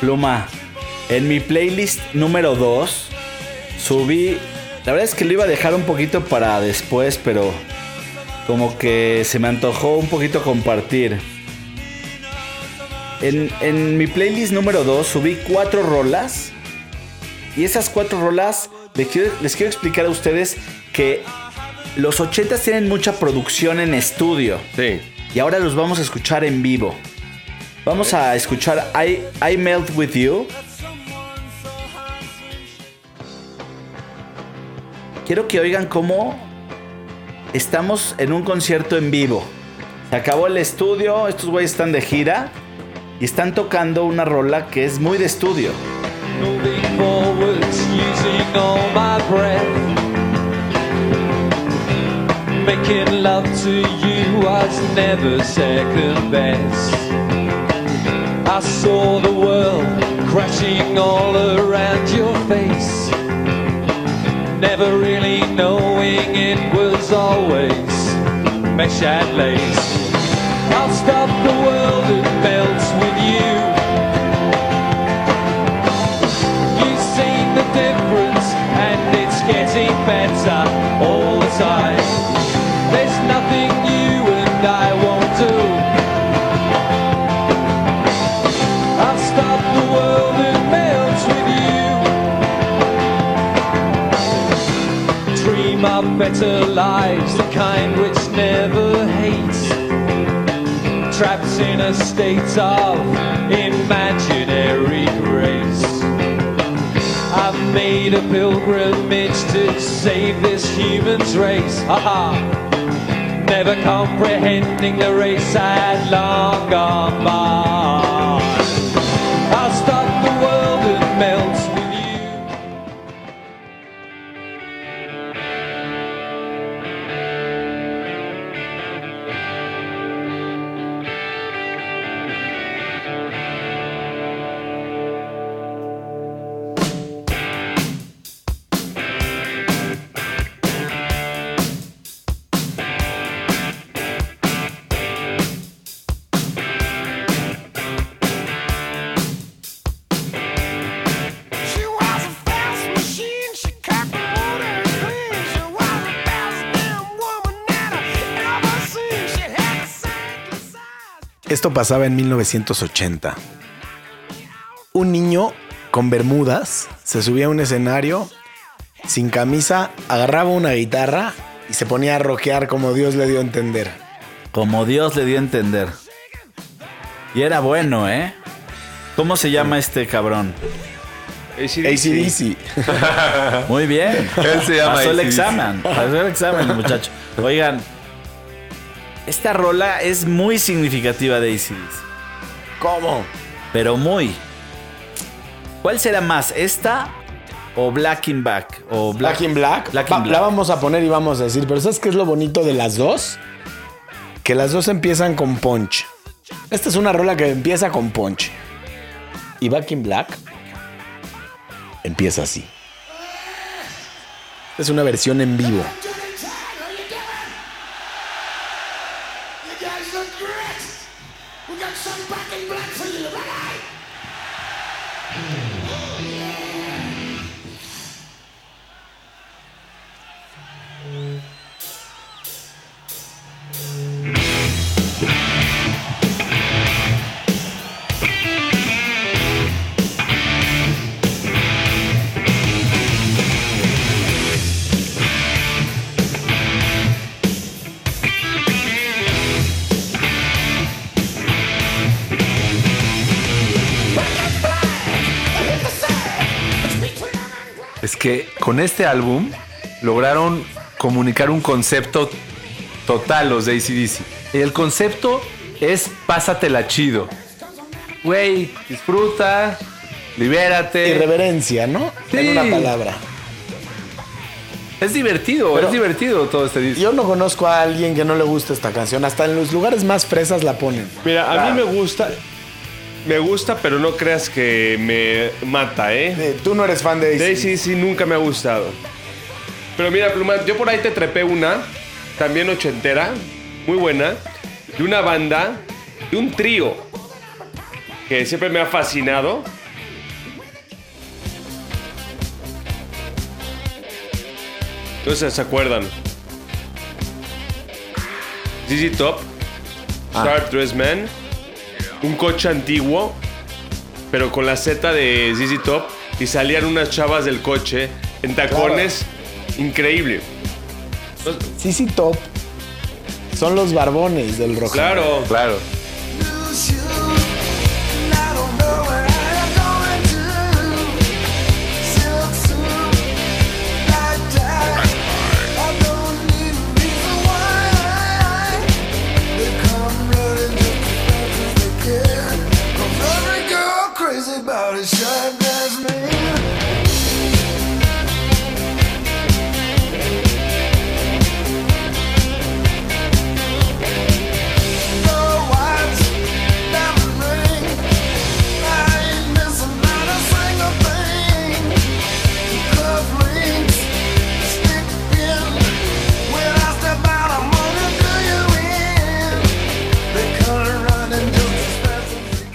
Pluma, en mi playlist número 2 subí. La verdad es que lo iba a dejar un poquito para después, pero como que se me antojó un poquito compartir. En, en mi playlist número 2 subí cuatro rolas. Y esas cuatro rolas les quiero, les quiero explicar a ustedes que los 80 tienen mucha producción en estudio. Sí. Y ahora los vamos a escuchar en vivo. Vamos a escuchar I, I Melt With You. Quiero que oigan cómo estamos en un concierto en vivo. Se acabó el estudio, estos güeyes están de gira y están tocando una rola que es muy de estudio. I saw the world crashing all around your face. Never really knowing it was always mesh and lace. I'll stop the world better lives, the kind which never hates. Trapped in a state of imaginary grace. I've made a pilgrimage to save this human's race. Haha. Never comprehending the race I had long gone by. Esto pasaba en 1980. Un niño con bermudas se subía a un escenario sin camisa, agarraba una guitarra y se ponía a rockear como Dios le dio a entender. Como Dios le dio a entender. Y era bueno, ¿eh? ¿Cómo se llama este cabrón? ACDC. Muy bien. Él se llama Pasó el examen. Pasó el examen, muchacho. Oigan, esta rola es muy significativa de ACDC. ¿Cómo? Pero muy. ¿Cuál será más? ¿Esta o Black in Back? O Black in Black. Black in Va- Black. La vamos a poner y vamos a decir, pero ¿sabes qué es lo bonito de las dos? Que las dos empiezan con punch. Esta es una rola que empieza con punch. Y Back in Black empieza así. Es una versión en vivo. Con este álbum lograron comunicar un concepto total los de ACDC. Y el concepto es pásatela chido. Güey, disfruta, libérate. Irreverencia, ¿no? Sí. En una palabra. Es divertido, Pero- es divertido todo este disco. Yo no conozco a alguien que no le guste esta canción. Hasta en los lugares más fresas la ponen. Mira, a mí me gusta. Me gusta, pero no creas que me mata, ¿eh? Tú no eres fan de Daisy. Daisy sí nunca me ha gustado. Pero mira, Pluma, yo por ahí te trepé una, también ochentera, muy buena, de una banda, de un trío, que siempre me ha fascinado. Si se acuerdan. ZZ Top, Sharp Dressed Man, un coche antiguo, pero con la Z de ZZ Top y salían unas chavas del coche en tacones. Increíble. CC Top son los barbones del rock. Claro. Claro.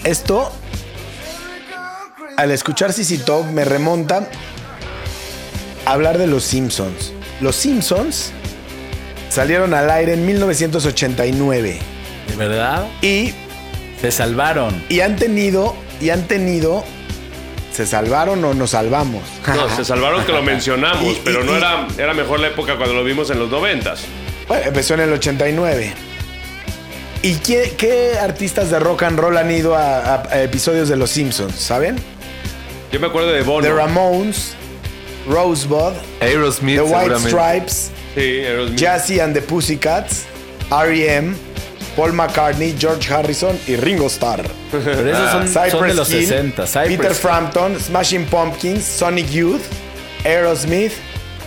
Esto, al escuchar CC Top, me remonta a hablar de los Simpsons. Los Simpsons salieron al aire en 1989 ¿De verdad? y, Se salvaron. y han tenido, y han tenido, se salvaron o nos salvamos. No, se salvaron que lo mencionamos, Y- pero y- no y- era, era mejor la época cuando lo vimos en los noventas. Bueno, empezó en el 89. ¿Y qué, qué artistas de rock and roll han ido a, a- a episodios de Los Simpsons? ¿Saben? Yo me acuerdo de Bono. The Ramones, Rosebud, Aerosmith The White. Stripes, Sí, Aerosmith. Jazzy and the Pussycats, R.E.M., Paul McCartney, George Harrison y Ringo Starr. Pero esos son, son de Cypress los Hill, 60. Cypress Peter. Frampton, Smashing Pumpkins, Sonic Youth, Aerosmith,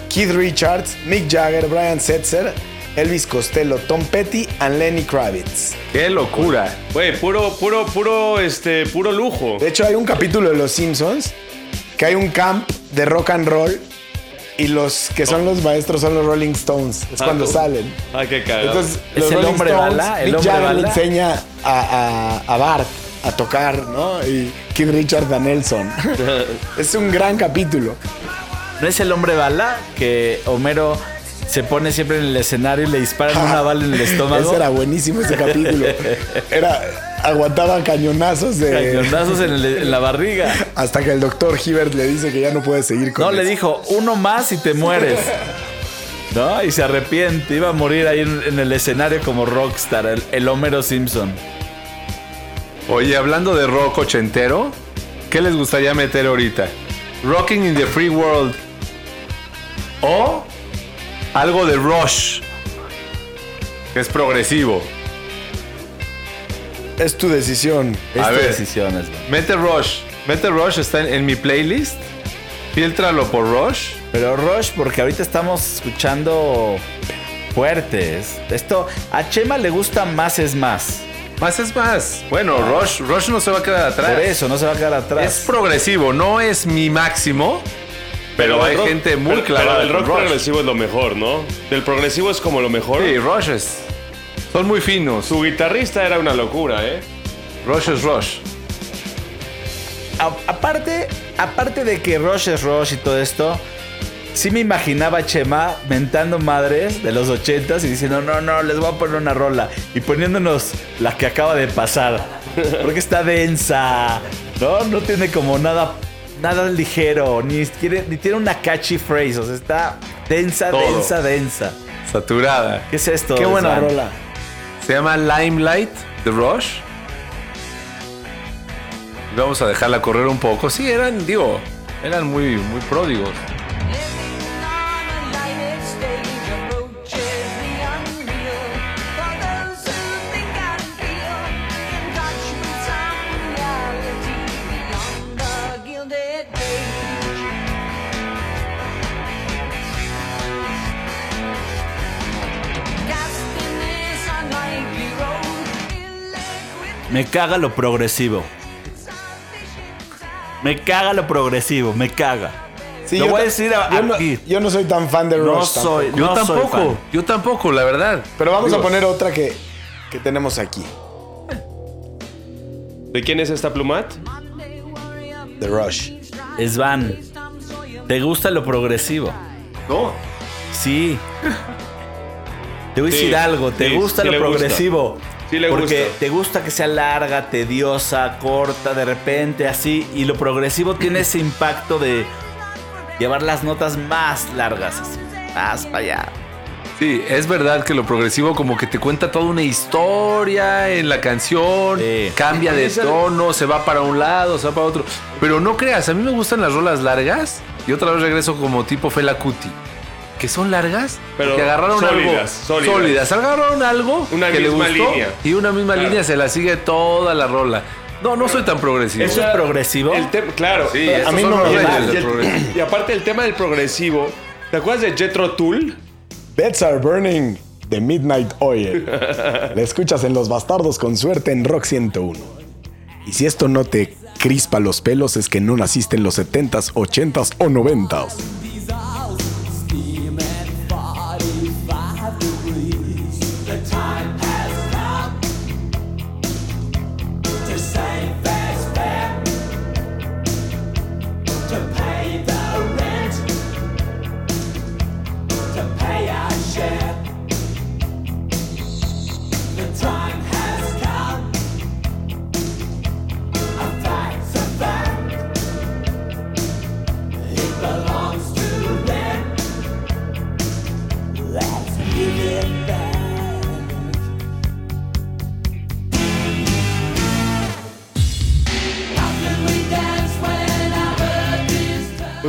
Keith Richards, Mick Jagger, Brian Setzer, Elvis Costello, Tom Petty and Lenny Kravitz. Qué locura. Güey, puro, puro, puro, este, puro lujo. De hecho, hay un capítulo de Los Simpsons que hay un camp de rock and roll y los que son los maestros son los Rolling Stones. Es Ah, cuando salen. Ay, qué cagado. Entonces, ¿Es los el Rolling hombre Stones, bala? ¿El Mick hombre Jagger le bala? enseña a, a- a Bart a tocar, ¿no? Y Keith Richards a Nelson. es un gran capítulo. ¿No es el hombre bala que Homero se pone siempre en el escenario y le disparan una bala en el estómago? Ese era buenísimo ese capítulo. Era, aguantaba cañonazos de... Cañonazos en, el- en la barriga. Hasta que el doctor Hibbert le dice que ya no puede seguir con No, le dijo, uno más y te mueres. ¿No? Y se arrepiente. Iba a morir ahí en, en el escenario como rockstar, el, el Homero Simpson. Oye, hablando de rock ochentero, ¿qué les gustaría meter ahorita? Rocking in the Free World. O algo de Rush. Que es progresivo. Es tu decisión. Es A tu ver. decisión, es- Mete Rush. Mete Rush, está en, en mi playlist. Filtralo por Rush. Pero Rush, porque ahorita estamos escuchando fuertes. Esto, a Chema le gusta más es más. Más es más. Bueno, Rush, Rush no se va a quedar atrás. Por eso, no se va a quedar atrás. Es progresivo, no es mi máximo. Pero, hay rock- gente muy pero- clavada. Pero el rock Rush. progresivo es lo mejor, ¿no? El progresivo es como lo mejor. Sí, Rush es. Son muy finos. Su guitarrista era una locura, ¿eh? Rush es Rush. A- aparte, aparte de que Rush es Rush y todo esto, sí me imaginaba a Chema mentando madres de los ochentas y diciendo, no, no, les voy a poner una rola. Y poniéndonos la que acaba de pasar. Porque está densa. No, no tiene como nada, nada ligero. Ni, quiere- ni tiene una catchy phrase. O sea, está densa, Todo. densa, densa. Saturada. ¿Qué es esto? Qué buena Svan? rola. Se llama Limelight de Rush. Vamos a dejarla correr un poco. Sí, eran, digo, eran muy, muy pródigos. Me caga lo progresivo. Me caga lo progresivo, me caga. Sí, Lo yo voy a decir a- yo no, aquí. yo no soy tan fan de No Rush. soy- tampoco. Yo No soy tampoco, fan. yo tampoco, la verdad. Pero vamos a poner otra que, que tenemos aquí. ¿De quién es esta plumat? The Rush. Svan, ¿te gusta lo progresivo? No. Sí. Te voy a Sí, decir algo, te sí, gusta sí lo gusta. Progresivo. Sí le porque gusta. te gusta que sea larga, tediosa, corta, de repente, así. Y lo progresivo tiene ese impacto de llevar las notas más largas, así. Más para allá. Sí, es verdad que lo progresivo como que te cuenta toda una historia en la canción, Sí. cambia de tono, se va para un lado, se va para otro. Pero no creas, a mí me gustan las rolas largas y otra vez regreso como tipo Fela Kuti. Que son largas, Pero que agarraron sólidas, algo sólidas. sólidas. Agarraron algo Una que le gustó línea. y una misma Claro. línea se la sigue toda la rola. No, no soy tan progresivo. ¿Eso es progresivo? El tema, claro. Sí, estos mí no me y, y aparte el tema del progresivo, ¿te acuerdas de Jetro Tool? Beds are burning de Midnight Oil. La escuchas en Los Bastardos con suerte en Rock 101. Y si esto no te crispa los pelos es que no naciste en los 70s, 80s o 90s.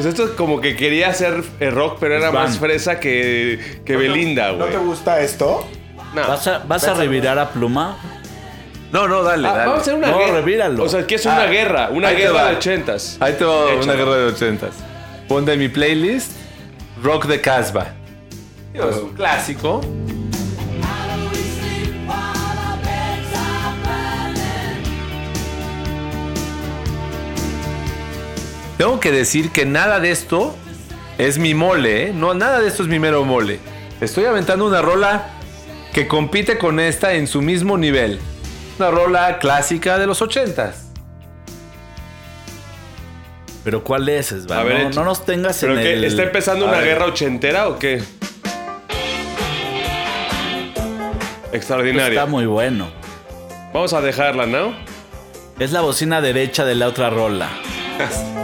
Pues esto es como que quería hacer eh, rock, pero era Van. más fresa que, que Belinda, ¿No güey. te gusta esto? No. ¿Vas a, vas a revirar a Pluma? No, no, dale, Ah, dale. vamos a hacer una No, guerra. revíralo. O sea, que es una Ah, guerra, una guerra de ochentas. Ahí te va una guerra de ochentas. Ponte en mi playlist Rock de Casbah. Es un clásico. Tengo que decir que nada de esto es mi mole, ¿eh? No, nada de esto es mi mero mole. Estoy aventando una rola que compite con esta en su mismo nivel. Una rola clásica de los ochentas. ¿Pero cuál es, Svan? A ver, no, nos tengas ¿Pero en qué? el... ¿Está empezando A una ver. guerra ochentera o qué? Extraordinaria. Está muy bueno. Vamos a dejarla, ¿no? Es la bocina derecha de la otra rola.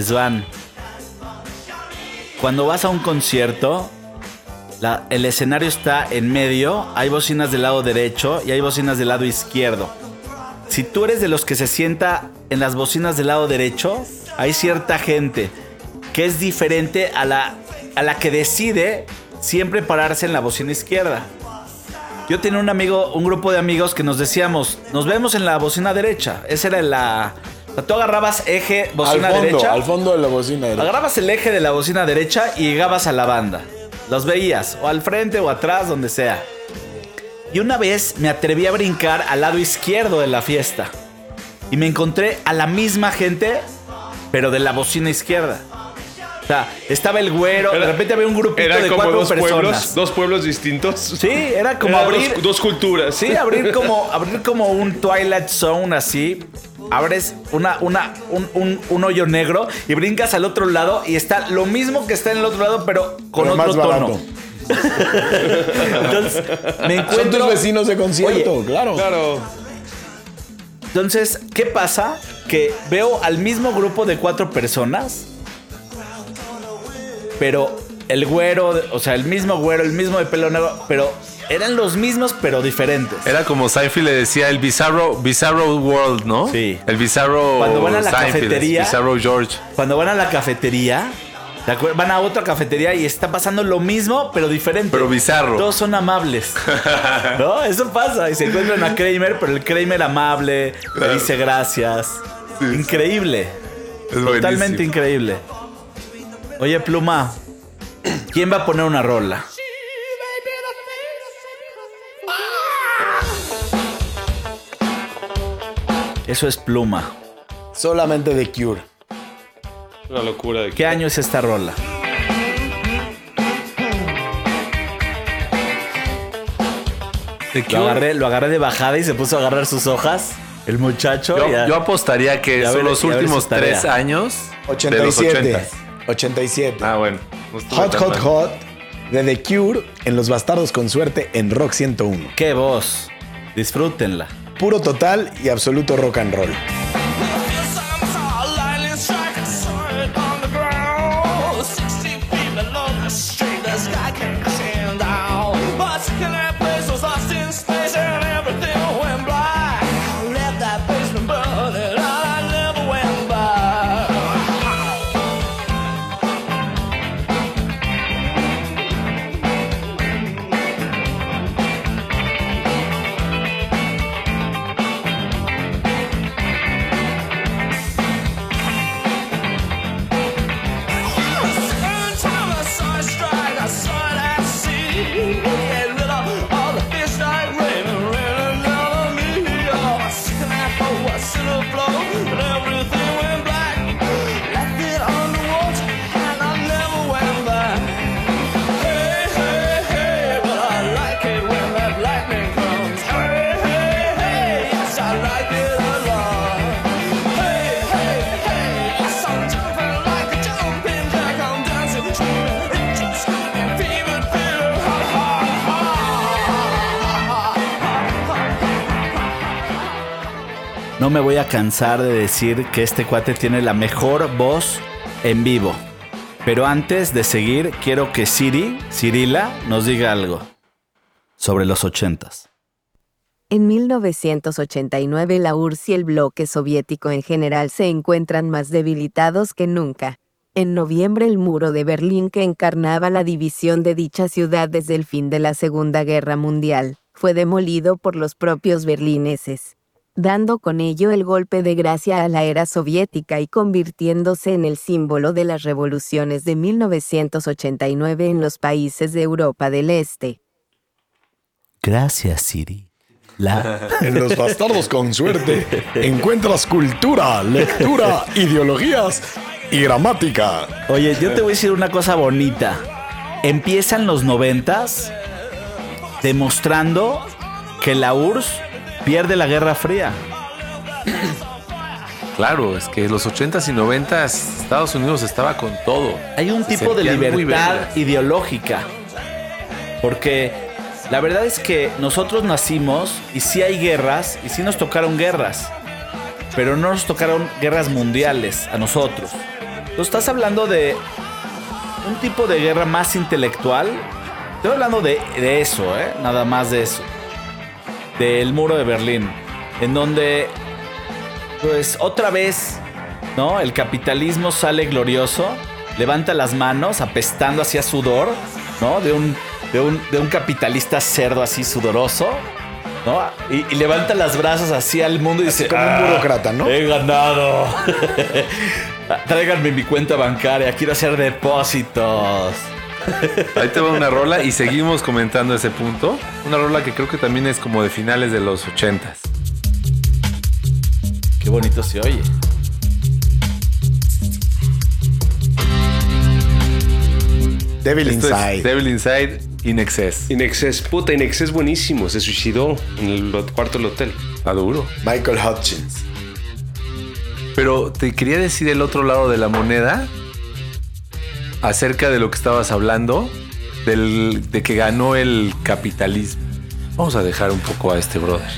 Svan, cuando vas a un concierto, el escenario está en medio, hay bocinas del lado derecho y hay bocinas del lado izquierdo. Si tú eres de los que se sienta en las bocinas del lado derecho, hay cierta gente que es diferente a la, a la que decide siempre pararse en la bocina izquierda. Yo tenía un amigo, un grupo de amigos que nos decíamos, nos vemos en la bocina derecha. Esa era la... o sea, tú agarrabas eje, bocina al fondo, derecha. al fondo de la bocina. derecha. Agarrabas el eje de la bocina derecha y llegabas a la banda. Los veías, o al frente o atrás, donde sea. Y una vez me atreví a brincar al lado izquierdo de la fiesta. Y me encontré a la misma gente, pero de la bocina izquierda. O sea, estaba el güero, de Era- repente había un grupito Eran de como cuatro dos personas. pueblos, dos pueblos distintos. Sí, era como abrir. dos, dos culturas. Sí, abrir como, abrir como un Twilight Zone así. Abres una, una, un, un- un hoyo negro y brincas al otro lado y está lo mismo que está en el otro lado, pero con Pero otro más tono. Entonces, me Son encuentro. tus vecinos de concierto, Oye, claro. Claro. Entonces, ¿qué pasa? Que veo al mismo grupo de cuatro personas pero el güero, o sea, el mismo güero, el mismo de pelo negro, pero eran los mismos, pero diferentes. Era como Seinfeld le decía el Bizarro, Bizarro World, ¿no? Sí. El Bizarro Cuando van a la Seinfeld, cafetería- Bizarro George. Cuando van a la cafetería, ¿te acuer- van a otra cafetería y está pasando lo mismo, pero diferente. Pero bizarro. Todos son amables. ¿No? Eso pasa. Y se encuentran a Kramer, pero el Kramer amable, le dice gracias. Increíble. Es Totalmente buenísimo. increíble. Oye, Pluma, ¿quién va a poner una rola? Eso es Pluma. Solamente de Cure. Una locura de ¿Qué año es esta rola? Lo agarré, lo agarré de bajada y se puso a agarrar sus hojas. El muchacho. Yo, ya- yo apostaría que Ya son ver- los últimos tres años de los 87. 80. 87. Ah, bueno. Hot, hot, hot. De The Cure en Los Bastardos con Suerte en Rock 101. ¡Qué voz! Disfrútenla. Puro total y absoluto rock and roll. Cansar de decir que este cuate tiene la mejor voz en vivo. Pero antes de seguir, quiero que Siri, Cirila, nos diga algo sobre los ochentas. En 1989 la URSS y el bloque soviético en general se encuentran más debilitados que nunca. En noviembre el muro de Berlín que encarnaba la división de dicha ciudad desde el fin de la Segunda Guerra Mundial fue demolido por los propios berlineses, dando con ello el golpe de gracia a la era soviética y convirtiéndose en el símbolo de las revoluciones de 1989 en los países de Europa del Este. Gracias, Siri. La... En Los Bastardos con Suerte encuentras cultura, lectura, ideologías y gramática. Oye, yo te voy a decir una cosa bonita. Empiezan los noventas demostrando que la URSS pierde la Guerra Fría. Claro, es que los 80s y 90s Estados Unidos estaba con todo. Hay un Se tipo de libertad ideológica. Porque la verdad es que nosotros nacimos y sí hay guerras y sí nos tocaron guerras. Pero no nos tocaron guerras mundiales a nosotros. Tú estás hablando de un tipo de guerra más intelectual. Estoy hablando de, de eso, ¿eh? Nada más de eso. Del muro de Berlín. En donde, pues otra vez, ¿no? El capitalismo sale glorioso. Levanta las manos, apestando hacia sudor, ¿no? De un, de un, de un capitalista cerdo así sudoroso. ¿no? Y, y levanta las brazos así al mundo y dice: como un "Ah, burócrata, ¿no?" He ganado. Tráiganme mi cuenta bancaria, quiero hacer depósitos. Ahí te va una rola y seguimos comentando ese punto. Una rola que creo que también es como de finales de los 80s. Qué bonito se oye. Devil Esto Inside. es Devil Inside In Excess. Inexcess, puta, Inexcess buenísimo. Se suicidó en el cuarto del hotel. Está duro. Michael Hutchins. Pero te quería decir el otro lado de la moneda acerca de lo que estabas hablando, del, de que ganó el capitalismo. Vamos a dejar un poco a este brother.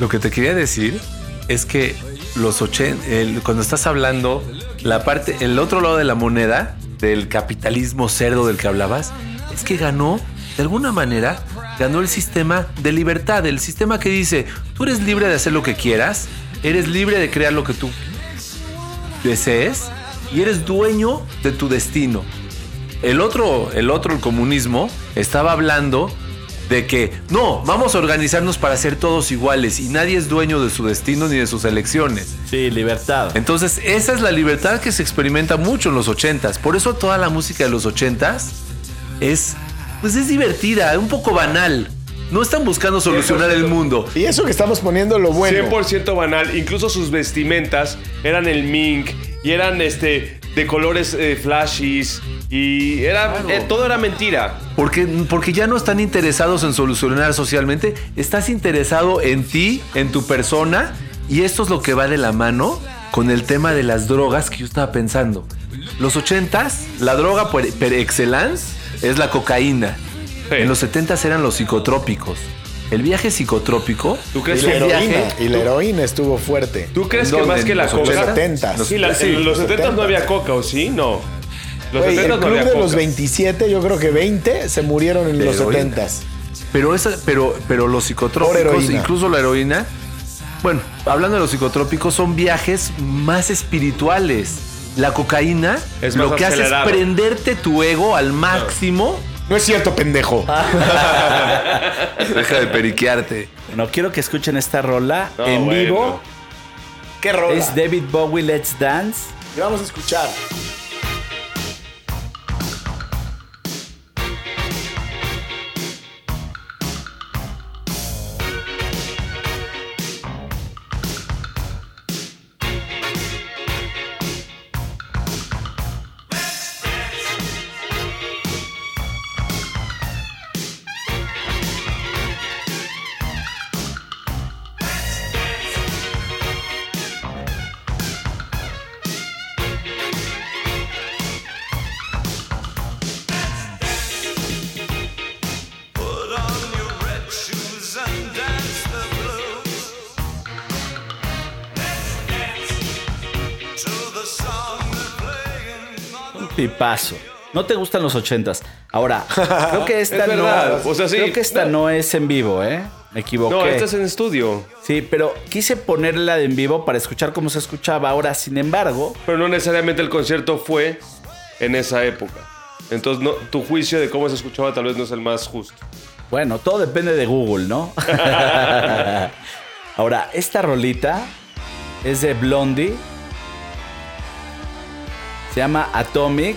Lo que te quería decir es que los 80, el- cuando estás hablando, la parte, el otro lado de la moneda, del capitalismo cerdo del que hablabas, es que ganó, de alguna manera, ganó el sistema de libertad, el sistema que dice, tú eres libre de hacer lo que quieras, eres libre de crear lo que tú desees y eres dueño de tu destino. El otro, el otro, el comunismo, estaba hablando de que no, vamos a organizarnos para ser todos iguales y nadie es dueño de su destino ni de sus elecciones. Sí, libertad. Entonces, esa es la libertad que se experimenta mucho en los ochentas. Por eso toda la música de los ochentas es, pues es divertida, un poco banal. No están buscando solucionar el mundo. Y eso que estamos poniendo lo bueno. 100% banal. Incluso sus vestimentas eran el mink y eran este de colores eh, flashies y era eh, todo era mentira. Porque, porque ya no están interesados en solucionar socialmente, estás interesado en ti, en tu persona, y esto es lo que va de la mano con el tema de las drogas que yo estaba pensando. Los ochentas, la droga por, per excellence es la cocaína. En los setentas eran los psicotrópicos. El viaje psicotrópico. ¿Tú Y crees la que heroína, viaje- y la heroína estuvo fuerte. ¿Tú crees que más que la Los coca? Los 70s. Sí, la- Sí, en los 70 no había coca, ¿o sí? No. Los 70 el no club había de coca. los 27, yo creo que 20 se murieron en De los heroína. 70s. Pero, esa, pero, pero los Por psicotrópicos, heroína. incluso la heroína, bueno, hablando de los psicotrópicos, son viajes más espirituales. La cocaína Es lo que hace es prenderte tu ego al máximo. No es cierto, pendejo. Deja de periquearte. No quiero que escuchen esta rola No, en bueno. vivo. ¿Qué rola? Es David Bowie Let's Dance. Y vamos a escuchar. Tipazo. No te gustan los ochentas. Ahora, creo que esta Es no. verdad. O sea, sí. Creo que esta no es en vivo, ¿eh? Me equivoqué. No, esta es en estudio. Sí, pero quise ponerla en vivo para escuchar cómo se escuchaba. Ahora, sin embargo, Pero no necesariamente el concierto fue en esa época. Entonces, no, tu juicio de cómo se escuchaba tal vez no es el más justo. bueno, todo depende de Google, ¿no? Ahora, esta rolita es de Blondie. Se llama Atomic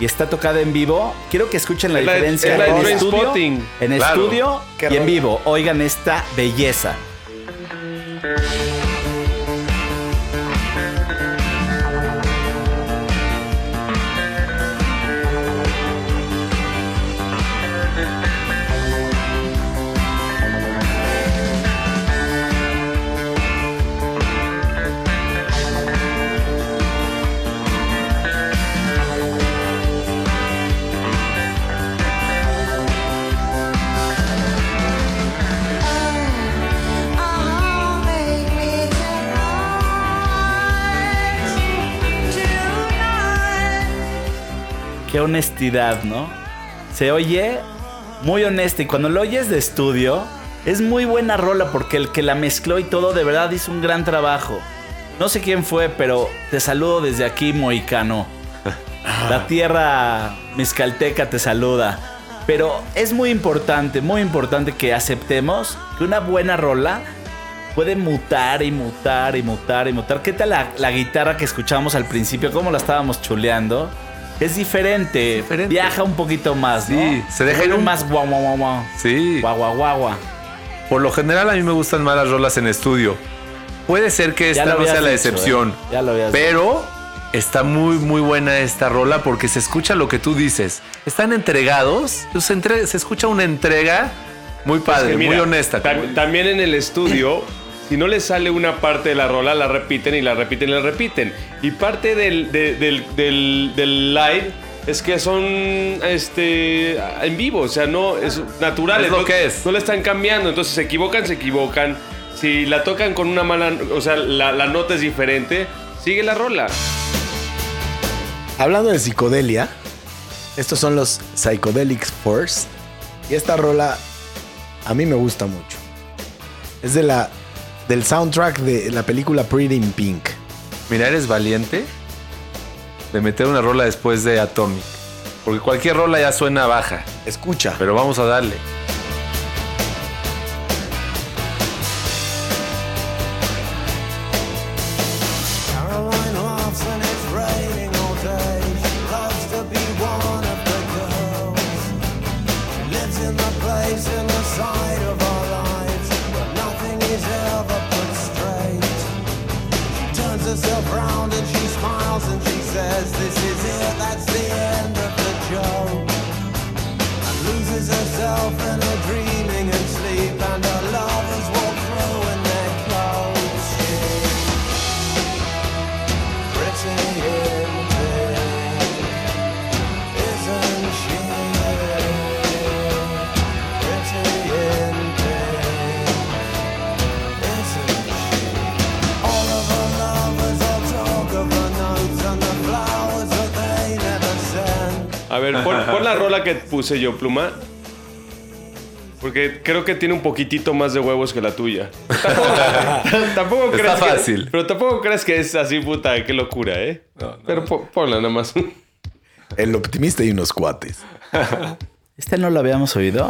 y está tocada en vivo. Quiero que escuchen la diferencia la en estudio, en Claro. estudio Qué y en vivo. Oigan esta belleza. Honestidad, ¿no? Se oye muy honesta y cuando lo oyes de estudio es muy buena rola porque el que la mezcló y todo de verdad hizo un gran trabajo. No sé quién fue, pero te saludo desde aquí, Moicano. La tierra mezcalteca te saluda. Pero es muy importante, muy importante que aceptemos que una buena rola puede mutar y mutar y mutar y mutar. ¿Qué tal la, la guitarra que escuchamos al principio? ¿Cómo la estábamos chuleando? Es diferente, diferente. viaja un poquito más, ¿no? Sí, se deja ir un- más guau, guau, guau, guau. Sí. Guau, guau, guau, guau. Por lo general a mí me gustan más las rolas en estudio. Puede ser que esta no sea la dicho, excepción. ¿eh? Ya lo habías Pero está muy, muy buena esta rola porque se escucha lo que tú dices. Están entregados, se, entre- se escucha una entrega muy padre, Es que mira, muy honesta. tam- como- también en el estudio, si no les sale una parte de la rola, la repiten y la repiten y la repiten. Y parte del, de- del, del- del live es que son este en vivo, o sea, no es naturales. Es lo no, que es. No le están cambiando, entonces se equivocan, se equivocan. Si la tocan con una mala, o sea, la, la nota es diferente, sigue la rola. Hablando de psicodelia, estos son los Psychedelic Force. Y esta rola a mí me gusta mucho. Es de la, del soundtrack de la película Pretty in Pink. Mira, eres valiente de meter una rola después de Atomic. Porque cualquier rola ya suena baja. Escucha. Pero vamos a darle. Puse yo, Pluma. Porque creo que tiene un poquitito más de huevos que la tuya. Tampoco, tampoco Está creas que- fácil. pero tampoco crees que es así, puta, qué locura, ¿eh? Pero po- ponla nada más. El optimista y unos cuates. Este no lo habíamos oído.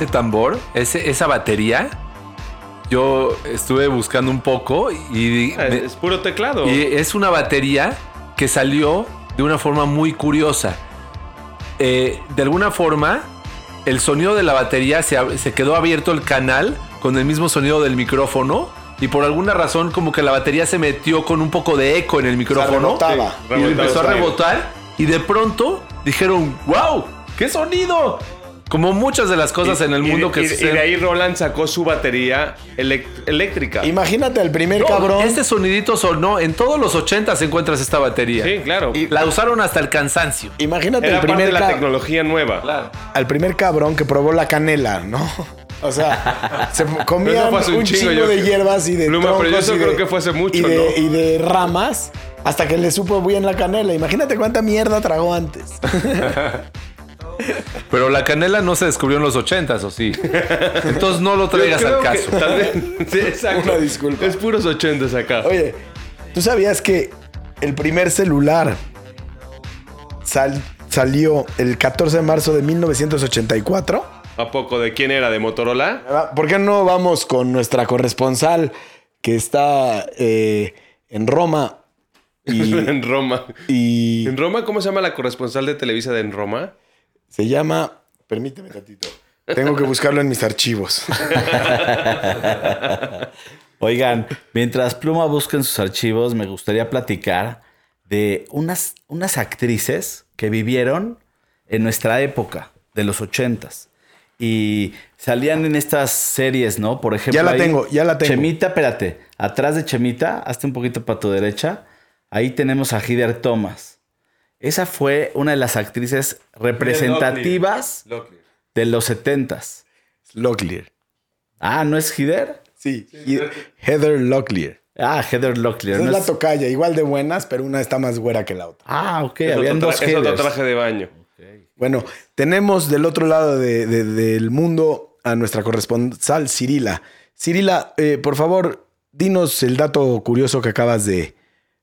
Ese tambor, ese, esa batería, yo estuve buscando un poco y, Ah, es, puro teclado. y es una batería que salió de una forma muy curiosa. Eh, de alguna forma, el sonido de la batería se, quedó abierto el canal con el mismo sonido del micrófono. Y por alguna razón, como que la batería se metió con un poco de eco en el micrófono. rebotaba. y Rebotaba, empezó a rebotar. Y de pronto dijeron: ¡Wow! ¡Qué sonido! Como muchas de las cosas Y- en el y- mundo y, que y suceden. de ahí Roland sacó su batería eléctrica. Imagínate al primer No, cabrón. Este sonidito sonó. En todos los 80 se encuentras esta batería. Sí, claro. La usaron hasta el cansancio. Imagínate Era el parte de primer, la tecnología nueva. al primer cabrón que probó la canela, ¿no? O sea, se comían un, un chingo, de creo. hierbas y de Pluma, pero yo troncos eso y creo de- que fue hace mucho, y de, ¿no? y de ramas hasta que le supo bien la canela. Imagínate cuánta mierda tragó antes. Pero la canela no se descubrió en los 80s, ¿o sí? Entonces no lo traigas al que caso. tal vez- sí, exacto. Una disculpa. Es puros ochentas acá. Oye, ¿tú sabías que el primer celular sal- salió el 14 de marzo de 1984? ¿A poco de quién era? ¿De Motorola? ¿Por qué no vamos con nuestra corresponsal que está eh, en Roma. Y, en Roma. y ¿En Roma cómo se llama la corresponsal de Televisa de en Roma? Se llama. Permíteme, Tatito. Tengo que buscarlo en mis archivos. Oigan, mientras Pluma busca en sus archivos, me gustaría platicar de unas, unas actrices que vivieron en nuestra época, de los ochentas. Y salían en estas series, ¿no? Por ejemplo. Ya la ahí, tengo, ya la tengo. Chemita, espérate. Atrás de Chemita, hazte un poquito para tu derecha. Ahí tenemos a Hider Thomas. Esa fue una de las actrices representativas de los setentas. Locklear. Ah, ¿no es Hider? Sí, y- Heather Locklear. Ah, Heather Locklear. Esa ¿no es la es- tocaya, igual de buenas, pero una está más güera que la otra. Ah, ok. Es Habían otro, dos es otro traje de baño. Bueno, tenemos del otro lado de- de- del mundo a nuestra corresponsal Cirila. Cirila, eh, por favor, dinos el dato curioso que acabas de,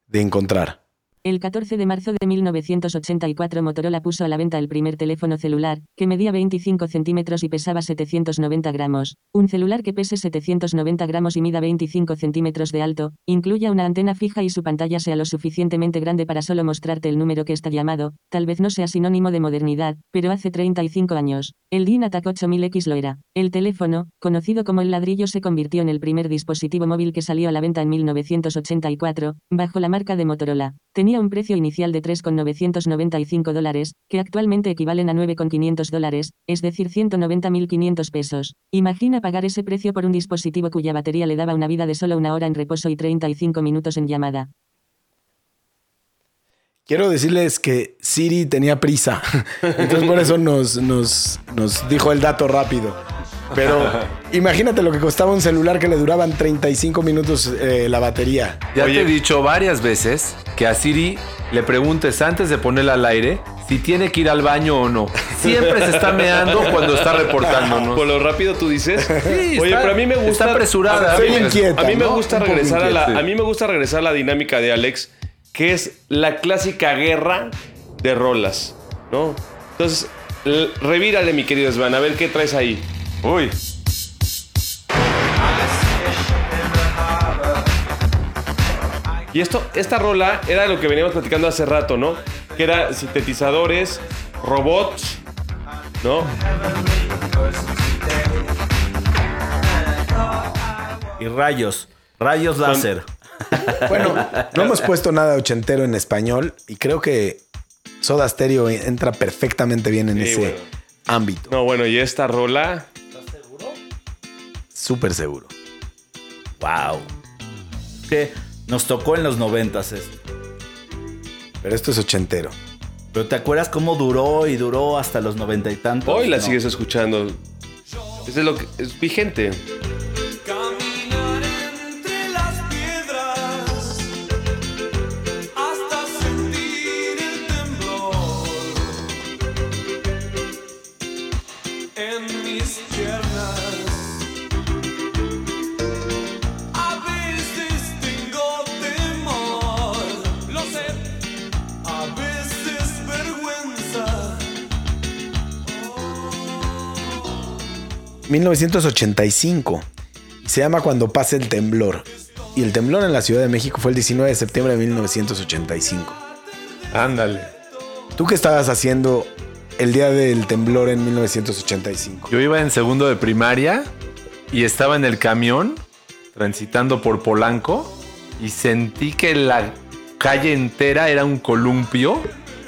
de encontrar. El 14 de marzo de 1984 Motorola puso a la venta el primer teléfono celular, que medía 25 centímetros y pesaba 790 gramos. Un celular que pese 790 gramos y mida 25 centímetros de alto, incluya una antena fija y su pantalla sea lo suficientemente grande para solo mostrarte el número que está llamado, tal vez no sea sinónimo de modernidad, pero hace 35 años, el DIN Attack 8000X lo era. El teléfono, conocido como el ladrillo, se convirtió en el primer dispositivo móvil que salió a la venta en 1984, bajo la marca de Motorola. Tenía un precio inicial de 3,995 dólares, que actualmente equivalen a 9,500 dólares, es decir, 190.500 pesos. Imagina pagar ese precio por un dispositivo cuya batería le daba una vida de solo una hora en reposo y 35 minutos en llamada. Quiero decirles que Siri tenía prisa. Entonces por eso nos, nos, nos dijo el dato rápido. Pero imagínate lo que costaba un celular que le duraban 35 minutos eh, la batería. Ya te he dicho varias veces que a Siri le preguntes antes de ponerla al aire si tiene que ir al baño o no. Siempre se está meando cuando está reportándonos. Por lo rápido tú dices. Sí, Oye, está- pero a mí me gusta. está apresurada. A mí, me- inquieta, a mí me ¿no? gusta regresar a la. A mí me gusta regresar a la dinámica de Alex, que es la clásica guerra de rolas, ¿no? Entonces, revírale, mi querido Svan, a ver qué traes ahí. Uy. Y esto, esta rola era lo que veníamos platicando hace rato, ¿no? Que era sintetizadores, robots, ¿no? Y rayos. Rayos láser. Bueno, no hemos puesto nada ochentero en español y creo que Soda Stereo entra perfectamente bien en Sí, ese bueno. ámbito. No, bueno, y esta rola. Súper seguro. Wow. Que nos tocó en los noventas esto. Pero esto es ochentero. Pero ¿te acuerdas cómo duró y duró hasta los noventa y tantos? Hoy la No. sigues escuchando. Eso es lo que es vigente. 1985. Se llama Cuando pase el temblor. Y el temblor en la Ciudad de México fue el 19 de septiembre de 1985. Ándale. ¿Tú qué estabas haciendo el día del temblor en 1985? Yo iba en segundo de primaria y estaba en el camión transitando por Polanco y sentí que la calle entera era un columpio.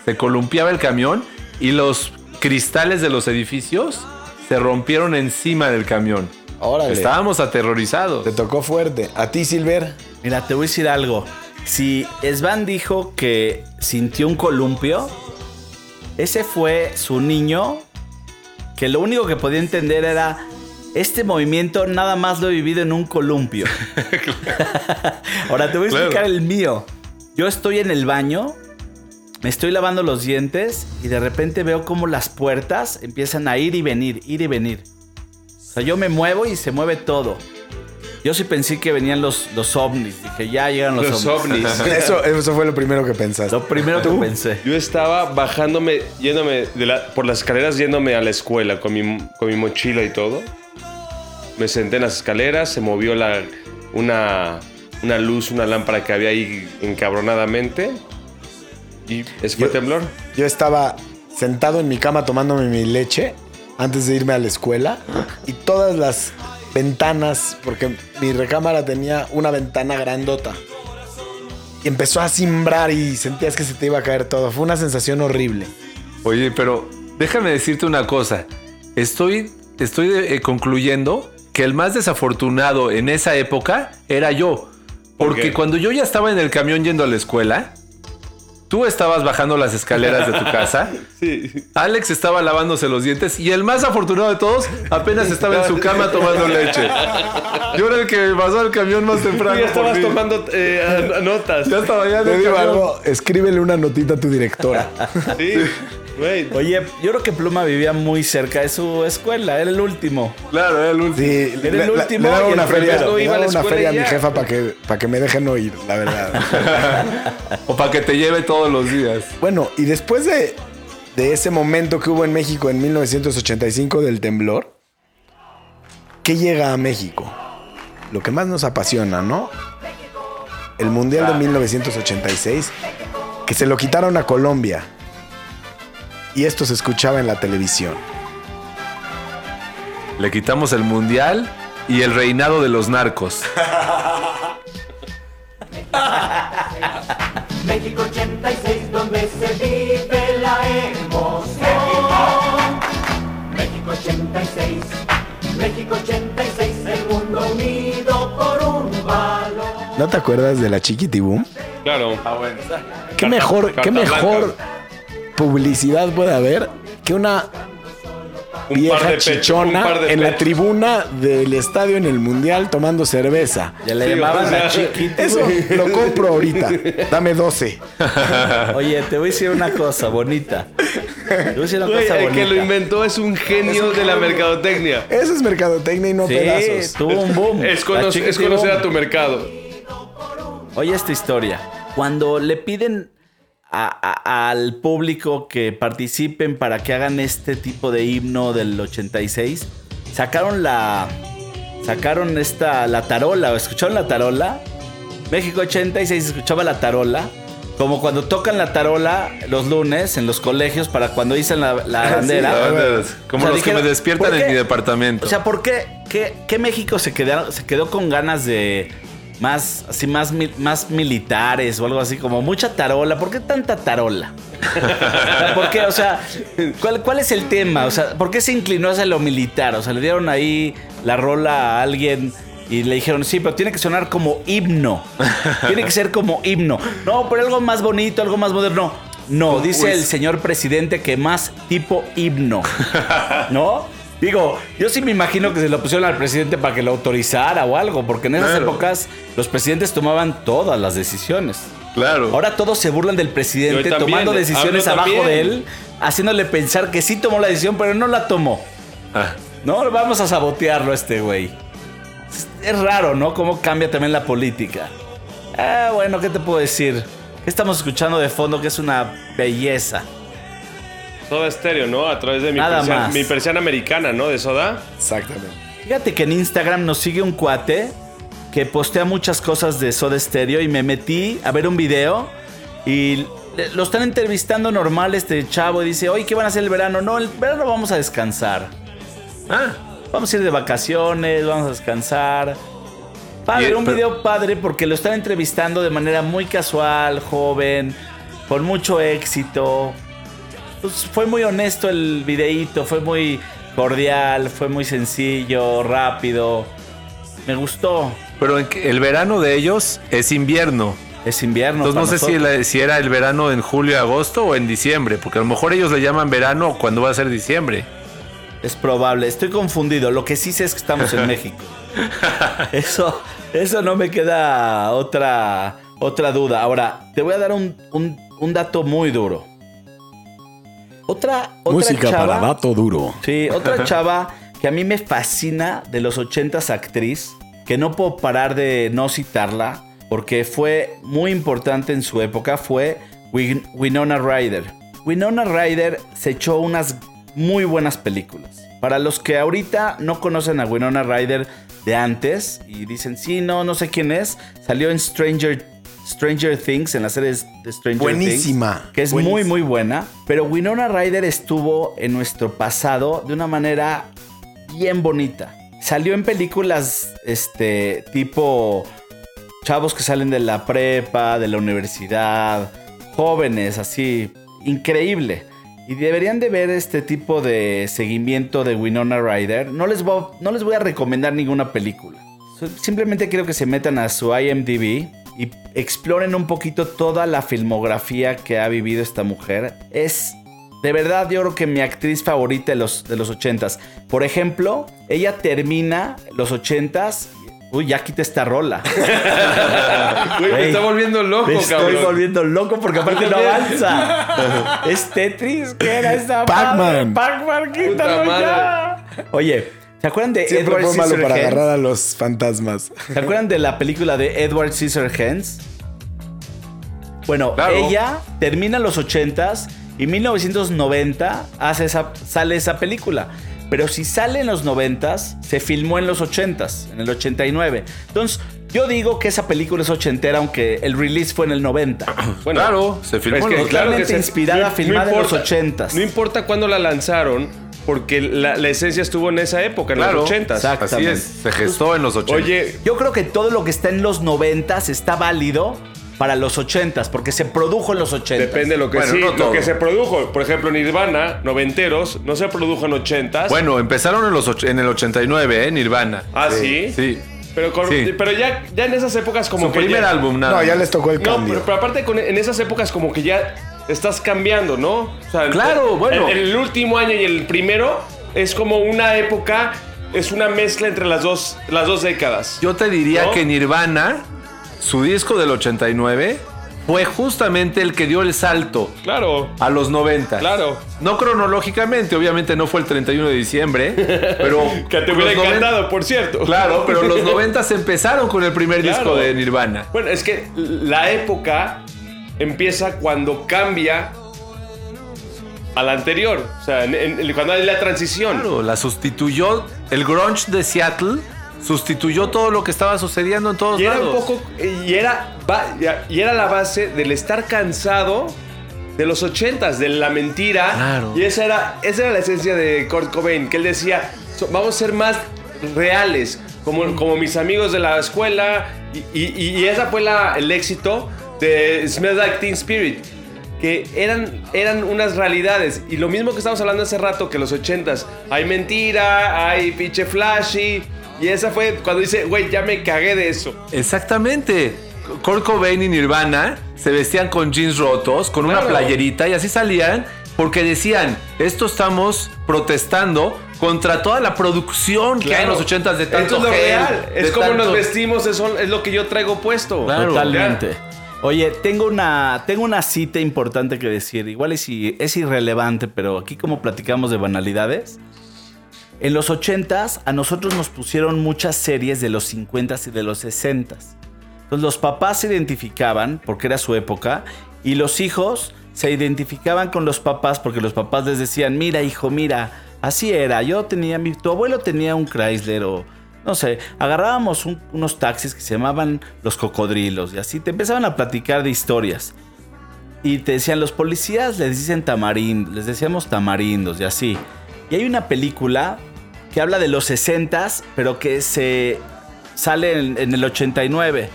Se columpiaba el camión y los cristales de los edificios se rompieron encima del camión. Órale. Estábamos aterrorizados. Te tocó fuerte. ¿A ti, Silver? Mira, te voy a decir algo. Si Svan dijo que sintió un columpio, ese fue su niño que lo único que podía entender era este movimiento nada más lo he vivido en un columpio. Ahora te voy a Claro. explicar el mío. Yo estoy en el baño, me estoy lavando los dientes y de repente veo como las puertas empiezan a ir y venir, ir y venir. O sea, yo me muevo y se mueve todo. Yo sí pensé que venían los, los ovnis. Dije, ya llegan los, Los ovnis. ovnis. Eso, eso fue lo primero que pensaste. Lo primero que pensé. Yo estaba bajándome, yéndome de la- por las escaleras, yéndome a la escuela con mi, con mi mochila y todo. Me senté en las escaleras, se movió la, una, una luz, una lámpara que había ahí encabronadamente. Y ese fue Yo- temblor. Yo estaba sentado en mi cama tomándome mi leche antes de irme a la escuela y todas las ventanas, porque mi recámara tenía una ventana grandota. Y empezó a simbrar y sentías que se te iba a caer todo. Fue una sensación horrible. Oye, pero déjame decirte una cosa. Estoy, estoy eh, concluyendo que el más desafortunado en esa época era yo. ¿Por Porque cuando yo ya estaba en el camión yendo a la escuela, tú estabas bajando las escaleras de tu casa, Sí. Alex estaba lavándose los dientes y el más afortunado de todos apenas estaba en su cama tomando leche. Yo era el que pasó al camión más temprano. Tú ya estabas tomando eh, notas. Ya estaba ya en Te el digo camión. algo, escríbele una notita a tu directora. Sí, güey. Oye, yo creo que Pluma vivía muy cerca de su escuela, era el último. Claro, era el último. Sí, Era el le- último le daba una feria, le daba la una feria a mi jefa para que, para que me dejen oír, la verdad. O para que te lleve todos los días. Bueno, y después de, de ese momento que hubo en México en 1985 del temblor, ¿qué llega a México? Lo que más nos apasiona, ¿no? El Mundial de 1986, que se lo quitaron a Colombia. Y esto se escuchaba en la televisión. Le quitamos el mundial y el reinado de los narcos. México 86, donde se vive la emoción. México 86, México 86, el mundo unido por un valor. ¿No te acuerdas de la Chiquitibum? Claro. ¿Qué mejor, carta qué mejor blanca. Publicidad puede haber que una Un par vieja de pechos, chichona un par de en la tribuna del estadio en el Mundial tomando cerveza? Ya le Sí, llamaban o sea, la chiquita. Eso lo compro ahorita. Dame 12. Oye, te voy a decir una cosa bonita. Te voy a decir una Güey, cosa el bonita. que lo inventó es un genio de la mercadotecnia. Eso es mercadotecnia y no Sí, pedazos. tuvo un boom. Es, conocer a tu mercado. Oye esta historia. Cuando le piden a- a- al público que participen para que hagan este tipo de himno del 86, sacaron la sacaron esta la tarola, ¿o ¿escucharon la tarola? México 86 escuchaba la tarola. Como cuando tocan la tarola los lunes en los colegios para cuando dicen la, la bandera. La. Como O sea, los que me despiertan ¿por en mi departamento. O sea, ¿por qué, qué, qué México se quedó, se quedó con ganas de más, así, más, más militares o algo así, como mucha tarola? ¿Por qué tanta tarola? ¿Por qué? O sea, ¿cuál, ¿cuál es el tema? O sea, ¿por qué se inclinó hacia lo militar? O sea, le dieron ahí la rola a alguien y le dijeron, sí, pero tiene que sonar como himno. Tiene que ser como himno. No, pero algo más bonito, algo más moderno. No, dice el señor presidente que más tipo himno. ¿No? Digo, yo sí me imagino que se lo pusieron al presidente para que lo autorizara o algo, porque en esas Claro. épocas los presidentes tomaban todas las decisiones. Claro. Ahora todos se burlan del presidente también, tomando decisiones abajo también. de él, haciéndole pensar que sí tomó la decisión, pero no la tomó. Ah, No, vamos a sabotearlo a este güey. Es, es raro, ¿no? Cómo cambia también la política. Ah, bueno, ¿qué te puedo decir? ¿Qué estamos escuchando de fondo? Que es una belleza. Soda estéreo, ¿no? A través de mi, Nada persiana, más. mi persiana americana, ¿no? De soda. Exactamente. Fíjate que en Instagram nos sigue un cuate que postea muchas cosas de Soda Stereo y me metí a ver un video y lo están entrevistando normal este chavo y dice, oye, ¿qué van a hacer el verano? No, el verano vamos a descansar. ah, Vamos a ir de vacaciones, vamos a descansar. Padre, un pero- video padre porque lo están entrevistando de manera muy casual, joven, con mucho éxito. Pues fue muy honesto el videíto, fue muy cordial, fue muy sencillo, rápido. Me gustó. pero en que- el verano de ellos es invierno. Es invierno. Entonces no sé si, la- si era el verano en julio, agosto o en diciembre, porque a lo mejor ellos le llaman verano cuando va a ser diciembre. Es probable, estoy confundido. Lo que sí sé es que estamos en México. Eso, eso no me queda otra, otra duda. Ahora, te voy a dar un, un- un dato muy duro. Otra, otra Música chava, para dato duro. Sí, otra chava que a mí me fascina de los 80s actriz, que no puedo parar de no citarla, porque fue muy importante en su época, fue Win- Winona Ryder. Winona Ryder se echó unas muy buenas películas. Para los que ahorita no conocen a Winona Ryder, de antes y dicen, sí, no, no sé quién es. Salió en Stranger, Stranger Things, en la serie de Stranger Buenísima. Things. Que es muy, Buenísima. muy buena. Pero Winona Ryder estuvo en nuestro pasado de una manera bien bonita. Salió en películas este tipo chavos que salen de la prepa, de la universidad, jóvenes, así, increíble. Y deberían de ver este tipo de seguimiento de Winona Ryder. No les voy, no les voy a recomendar ninguna película. Simplemente quiero que se metan a su IMDb y exploren un poquito toda la filmografía que ha vivido esta mujer. Es de verdad yo creo que mi actriz favorita de los, de los 80s. Por ejemplo, ella termina los 80s. Uy, ya quita esta rola. Me está volviendo loco, Me estoy cabrón. volviendo loco porque aparte no avanza. es Tetris, ¿qué era esa Pac-Man. madre? Pac-Man, quítalo ya. Oye, ¿se acuerdan de Siempre Edward fue malo para agarrar a los fantasmas. ¿Se acuerdan de la película de Edward Scissorhands? Bueno, Claro. ella termina en los 80s y 1990 hace esa, sale esa película. Pero si sale en los 90s, se filmó en los 80s, en el 89. Entonces, yo digo que esa película es ochentera, aunque el release fue en el 90. Bueno, Claro, se filmó es en que los- claro que Totalmente se- inspirada, filmada en los 80s. No importa cuándo la lanzaron, porque la, la esencia estuvo en esa época, en Claro, los 80 exacto. Así es, se gestó en los 80. Oye, Yo creo que todo lo que está en los 90s está válido para los 80s, porque se produjo en los 80s. depende de lo que Bueno, sí, no lo que se produjo. Por ejemplo, Nirvana, noventeros, no se produjo en 80s. Bueno, empezaron en, los en el 89, ¿eh? Nirvana. Ah, ¿sí? Sí. Pero, con- Sí. pero ya, ya en esas épocas como Su que primer ya- álbum, nada. No, ya les tocó el No, cambio. pero, pero aparte con- en esas épocas como que ya estás cambiando, ¿no? O sea, Claro, bueno. El, el último año y el primero es como una época, es una mezcla entre las dos, las dos décadas. Yo te diría ¿No? que Nirvana, su disco del 89, fue justamente el que dio el salto Claro, a los 90. claro. No cronológicamente, obviamente no fue el 31 de diciembre, pero... Que te hubiera 90 encantado, por cierto. Claro, pero los 90 empezaron con el primer Claro. disco de Nirvana. Bueno, es que la época empieza cuando cambia a la anterior. O sea, en- en- cuando hay la transición. Claro, la sustituyó, el grunge de Seattle sustituyó todo lo que estaba sucediendo en todos Y era lados. un poco. Y era, y era la base del estar cansado de los ochentas, de la mentira. Claro. Y esa era, esa era la esencia de Kurt Cobain, que él decía: "So- vamos a ser más reales, como, como mis amigos de la escuela. Y, y, y esa fue la, el éxito de Smell Like Teen Spirit. Que eran, eran unas realidades. Y lo mismo que estábamos hablando hace rato, que los ochentas. Hay mentira, hay pinche flashy. Y esa fue cuando dice, güey, ya me cagué de eso. Exactamente. Kurt Cobain y Nirvana se vestían con jeans rotos, con una Claro. playerita y así salían porque decían, esto estamos protestando contra toda la producción que hay en los ochentas de tanto Esto es lo gel, real. Es como tanto- nos vestimos, es, es lo que yo traigo puesto. Claro. Totalmente. Oye, tengo una, tengo una cita importante que decir. Igual es, es irrelevante, pero aquí como platicamos de banalidades. En los 80s a nosotros nos pusieron muchas series de los 50s y de los 60s. Entonces los papás se identificaban porque era su época y los hijos se identificaban con los papás porque los papás les decían, mira hijo, mira, así era, yo tenía, mi, tu abuelo tenía un Chrysler o no sé, agarrábamos un- unos taxis que se llamaban los cocodrilos y así te empezaban a platicar de historias. Y te decían, los policías les dicen tamarind, les decíamos tamarindos y así. Y hay una película que habla de los 60s, pero que se sale en, en el 89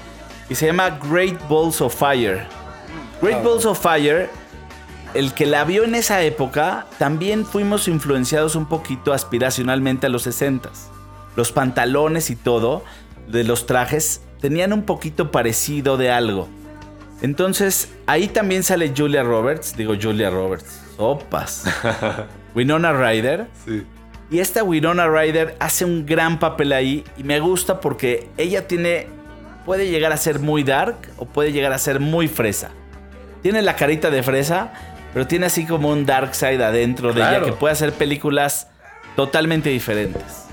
y se llama Great Balls of Fire. Great Balls of Fire, el que la vio en esa época, también fuimos influenciados un poquito aspiracionalmente a los 60s. Los pantalones y todo de los trajes tenían un poquito parecido de algo. Entonces, ahí también sale Julia Roberts, digo Julia Roberts, sopas. Winona Ryder. Y esta Winona Ryder hace un gran papel ahí y me gusta porque ella tiene puede llegar a ser muy dark o puede llegar a ser muy fresa. Tiene la carita de fresa, pero tiene así como un dark side adentro de ella que puede hacer películas totalmente diferentes.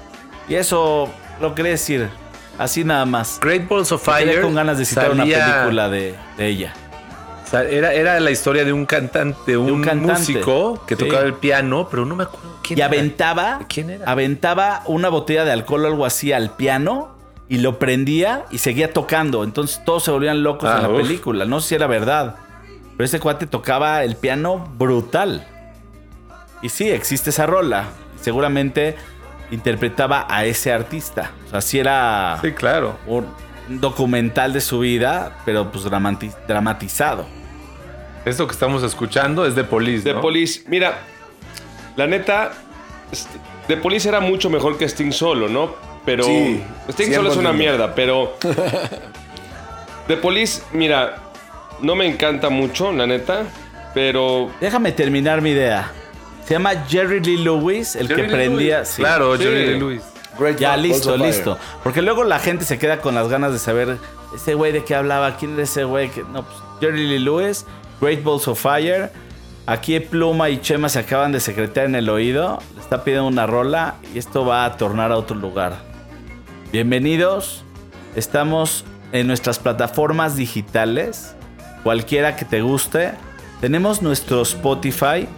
Y eso lo quería decir así nada más. Great Balls of Fire con ganas de citar una película de, de ella. Era, era la historia de un cantante, un, un cantante. músico que Sí. tocaba el piano, pero no me acuerdo quién Y era. aventaba, ¿Quién era? aventaba una botella de alcohol o algo así al piano y lo prendía y seguía tocando. Entonces todos se volvían locos Ah, en la uf. película. No sé si era verdad. Pero este cuate tocaba el piano brutal. Y sí, existe esa rola. Seguramente interpretaba a ese artista. O sea, sí era Sí, claro. un documental de su vida, pero pues dramati- dramatizado. Esto que estamos escuchando es de Police, The ¿no? Police, mira, la neta, The Police era mucho mejor que Sting solo, ¿no? Pero Sí, Sting solo es una 100%. mierda, pero The Police, mira, no me encanta mucho, la neta, pero Déjame terminar mi idea. Se llama Jerry Lee Lewis, el Jerry que Lee prendía. Lewis. sí. Claro, Sí. Jerry Lee Lewis. Great Ya, Balls listo, of Fire. listo. Porque luego la gente se queda con las ganas de saber ese güey de qué hablaba, quién era ese güey. que- No, pues Jerry Lee Lewis, Great Balls of Fire. Aquí Pluma y Chema se acaban de secretar en el oído. Le está pidiendo una rola y esto va a tornar a otro lugar. Bienvenidos. Estamos en nuestras plataformas digitales. Cualquiera que te guste. Tenemos nuestro Spotify.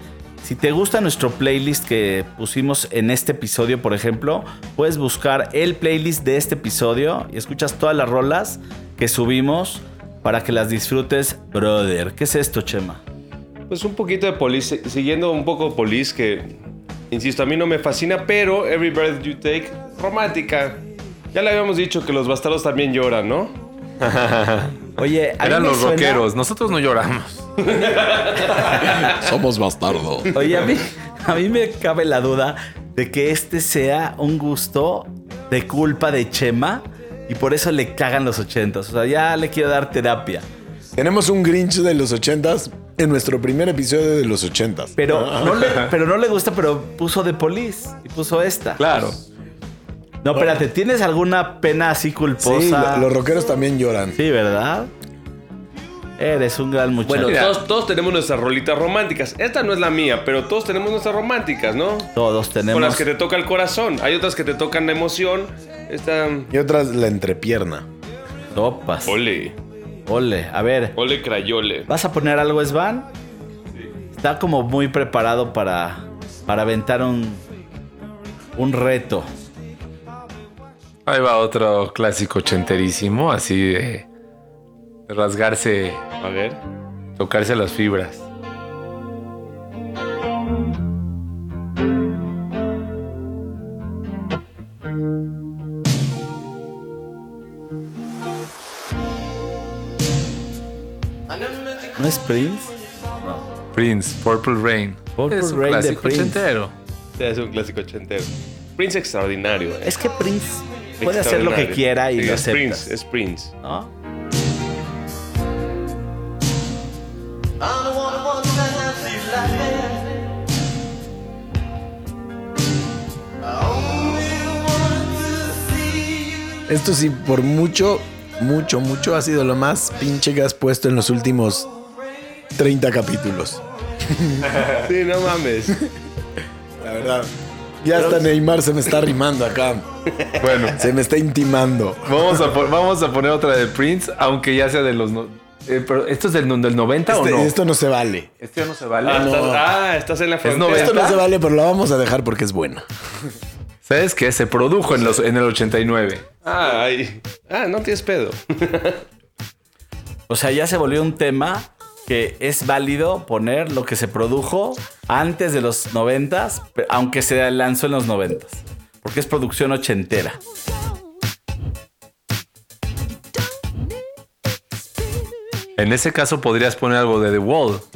Si te gusta nuestro playlist que pusimos en este episodio, por ejemplo, puedes buscar el playlist de este episodio y escuchas todas las rolas que subimos para que las disfrutes, brother. ¿Qué es esto, Chema? pues un poquito de Police, siguiendo un poco Police, que, insisto, a mí no me fascina, pero Every Breath You Take, romántica. Ya le habíamos dicho que los bastardos también lloran, ¿no? Oye, a mí Eran me los suena- rockeros. Nosotros no lloramos. Somos bastardos. Oye, a mí, a mí me cabe la duda de que este sea un gusto de culpa de Chema y por eso le cagan los ochentas. O sea, ya le quiero dar terapia. Tenemos un Grinch de los ochentas en nuestro primer episodio de los ochentas. Pero no le, pero no le gusta, pero puso The Police y puso esta. Claro. No, espérate, ¿tienes alguna pena así Sí, culposa? lo- los rockeros también lloran. Sí, ¿verdad? Eres un gran muchacho. Bueno, Mira. todos, todos tenemos nuestras rolitas románticas. Esta no es la mía, pero todos tenemos nuestras románticas, ¿no? Todos tenemos. Con las que te toca el corazón. Hay otras que te tocan la emoción. Esta. Y otras la entrepierna. Topas. Ole. Ole, a ver. Ole crayole. ¿Vas a poner algo, Svan? Está como muy preparado para, para aventar un, un reto. Ahí va otro clásico ochenterísimo, así de de rasgarse, A ver. tocarse las fibras. ¿No es Prince? Prince, Purple Rain. Purple es un Rain de clásico Prince. ochentero. Sí, es un clásico ochentero. Prince extraordinario. eh. Es que Prince puede hacer lo que quiera y Sí, lo es aceptas. Prince, es Prince. ¿no? Esto sí, por mucho, mucho, mucho ha sido lo más pinche que has puesto en los últimos 30 capítulos. Sí, no mames. La verdad. Ya hasta Neymar se me está rimando acá. Bueno, Se me está intimando. vamos a, vamos a poner otra de Prince, aunque ya sea de los... no- eh, pero ¿Esto es del, del 90 Este- o no? Esto no se vale. Este ya no se vale. Ah, no. estás, ah, estás en la frontera. noventa. Esto no se vale, pero lo vamos a dejar porque es buena. ¿Sabes qué? Se produjo en, los, en el 89. Ah, ay. ah, no tienes pedo. O sea, ya se volvió un tema que es válido poner lo que se produjo antes de los noventas, pe- aunque se lanzó en los noventas. Porque es producción ochentera. En ese caso podrías poner algo de The Wall.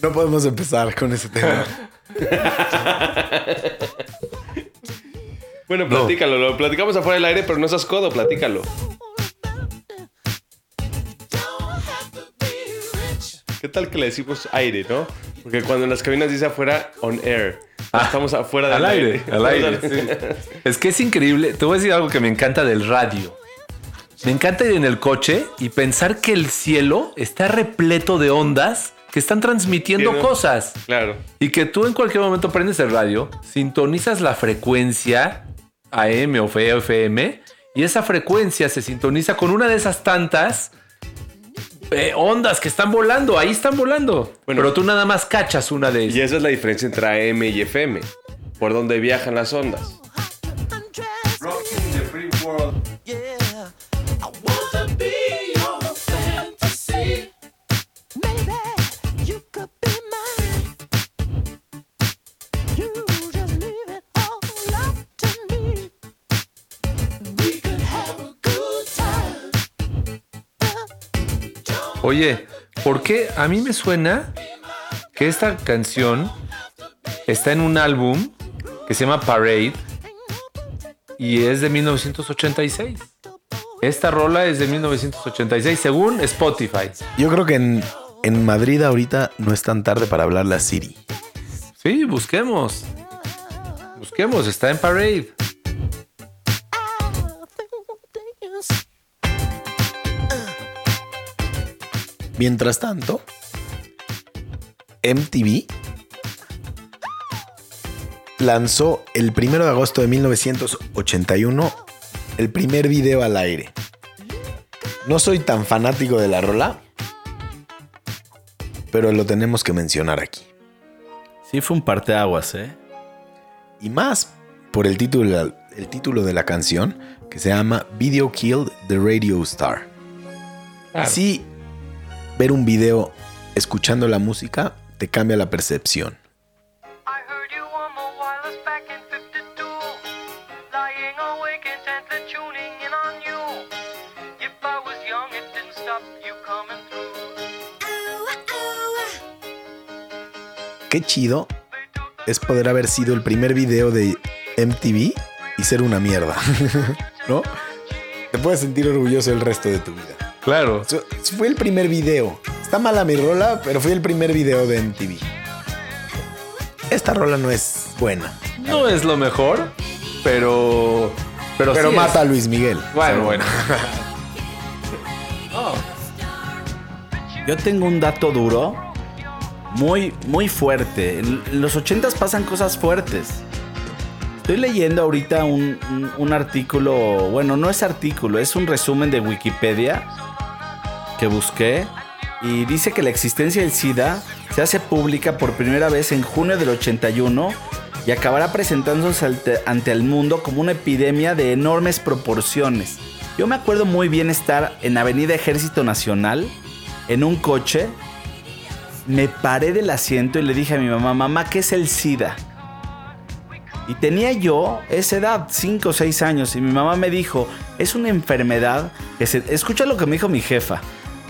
No podemos empezar con ese tema. Bueno, platícalo. Lo platicamos afuera del aire, pero no seas codo, platícalo. ¿Qué tal que le decimos aire, no? Porque cuando en las cabinas dice afuera, on air. Estamos afuera del Al aire, al aire. sí. Es que es increíble. Te voy a decir algo que me encanta del radio. Me encanta ir en el coche y pensar que el cielo está repleto de ondas que están transmitiendo cosas. Claro. Y que tú en cualquier momento prendes el radio, sintonizas la frecuencia AM o FM y esa frecuencia se sintoniza con una de esas tantas eh, ondas que están volando, ahí están volando. Pero tú nada más cachas una de Y ellas. esa es la diferencia entre AM y FM. Por donde viajan las ondas. Oye, ¿por qué a mí me suena que esta canción está en un álbum que se llama Parade y es de 1986? Esta rola es de 1986 según Spotify. Yo creo que en, en Madrid ahorita no es tan tarde para hablarle a Siri. Sí, busquemos. Busquemos, está en Parade. Mientras tanto, MTV lanzó el 1 de agosto de 1981 el primer video al aire. No soy tan fanático de la rola, pero lo tenemos que mencionar aquí. Sí, fue un parteaguas, ¿eh? Y más por el título, el título de la canción que se llama Video Killed the Radio Star. Así, ver un video escuchando la música te cambia la percepción. Qué chido es poder haber sido el primer video de MTV y ser una mierda. ¿No? Te puedes sentir orgulloso el resto de tu vida. Claro. Fue el primer video. Está mala mi rola, pero fue el primer video de MTV. Esta rola no es buena. No es lo mejor, pero. Pero, Pero sí mata es- a Luis Miguel. Bueno, bueno. Yo tengo un dato duro, muy, muy fuerte. En los 80s pasan cosas fuertes. Estoy leyendo ahorita un, un- un artículo, bueno, no es artículo, es un resumen de Wikipedia que busqué y dice que la existencia del SIDA se hace pública por primera vez en junio del 81 y acabará presentándose ante, el mundo como una epidemia de enormes proporciones. Yo me acuerdo muy bien estar en Avenida Ejército Nacional en un coche, me paré del asiento y le dije a mi mamá, mamá, ¿qué es el SIDA? Y tenía yo esa edad, 5 o 6 años, y mi mamá me dijo, es una enfermedad que. Escucha lo que me dijo mi jefa.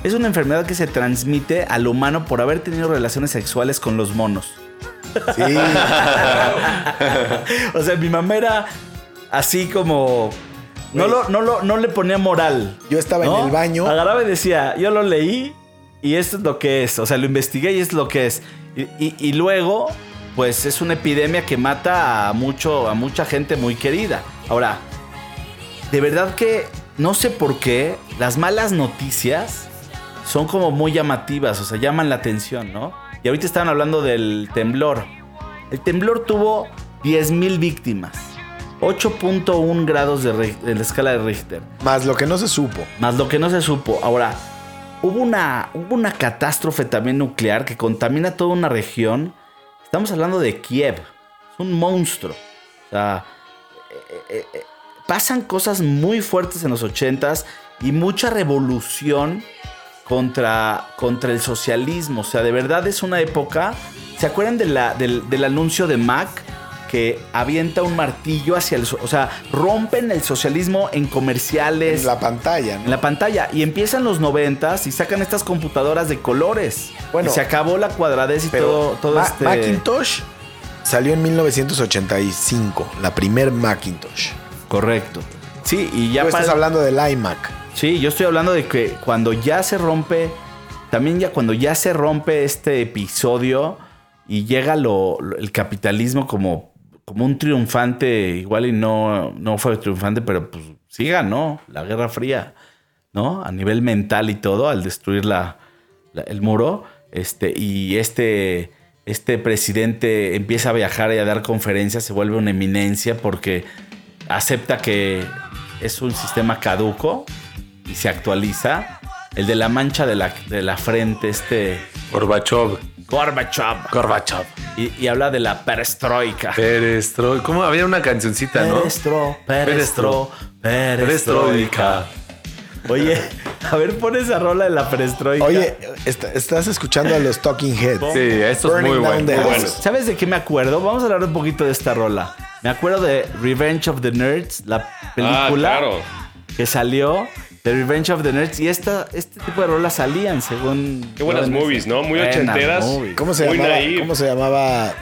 Es una enfermedad que se transmite al humano por haber tenido relaciones sexuales con los monos. Sí. o sea, mi mamá era así como... No, lo, no, lo, no le ponía moral. Yo estaba ¿no? en el baño. Agarraba y decía, yo lo leí y esto es lo que es. O sea, lo investigué y es lo que es. Y, y- y luego, pues es una epidemia que mata a, mucho, a mucha gente muy querida. Ahora, de verdad que no sé por qué las malas noticias son como muy llamativas, o sea, llaman la atención, ¿no? Y ahorita estaban hablando del temblor. El temblor tuvo 10.000 víctimas. 8.1 grados de, la escala de Richter. Más lo que no se supo. Más lo que no se supo. Ahora, hubo una, hubo una catástrofe también nuclear que contamina toda una región. Estamos hablando de Kiev. Es un monstruo. O sea, eh, eh, eh, pasan cosas muy fuertes en los 80s y mucha revolución contra, contra el socialismo. O sea, de verdad es una época. ¿Se acuerdan de la- del, del anuncio de Mac? Que avienta un martillo hacia el. O sea, rompen el socialismo en comerciales. En la pantalla, ¿no? En la pantalla. Y empiezan los noventas y sacan estas computadoras de colores. Bueno, y se acabó la cuadradez y todo, todo Ma- este. Macintosh salió en 1985, la primer Macintosh. Correcto. Sí, y ya Tú estás hablando del iMac. Sí, yo estoy hablando de que cuando ya se rompe, también ya cuando ya se rompe este episodio y llega el capitalismo como, como un triunfante, igual y no, no fue triunfante, pero pues sí ganó la Guerra Fría, ¿no? A nivel mental y todo, al destruir la- el muro, este, y este, este presidente empieza a viajar y a dar conferencias, se vuelve una eminencia porque acepta que es un sistema caduco y se actualiza. el de la mancha de la, de la frente, este Gorbachev. Gorbachev. Gorbachev. Y, y habla de la perestroika. Perestro. ¿Cómo? Había una cancioncita, ¿no? Perestro, perestro, perestroika. Oye, a ver, pon esa rola de la perestroika. Oye, est- estás escuchando a los Talking Heads. Sí, esto es muy bueno. muy bueno. ¿Sabes de qué me acuerdo? Vamos a hablar un poquito de esta rola. Me acuerdo de Revenge of the Nerds, la película Ah, claro. que salió de Revenge of the Nerds. Y esta, este tipo de rolas salían según... Qué buenas movies, ¿no? Muy ochenteras. ¿Cómo se Muy llamaba? naive. ¿Cómo se llamaba?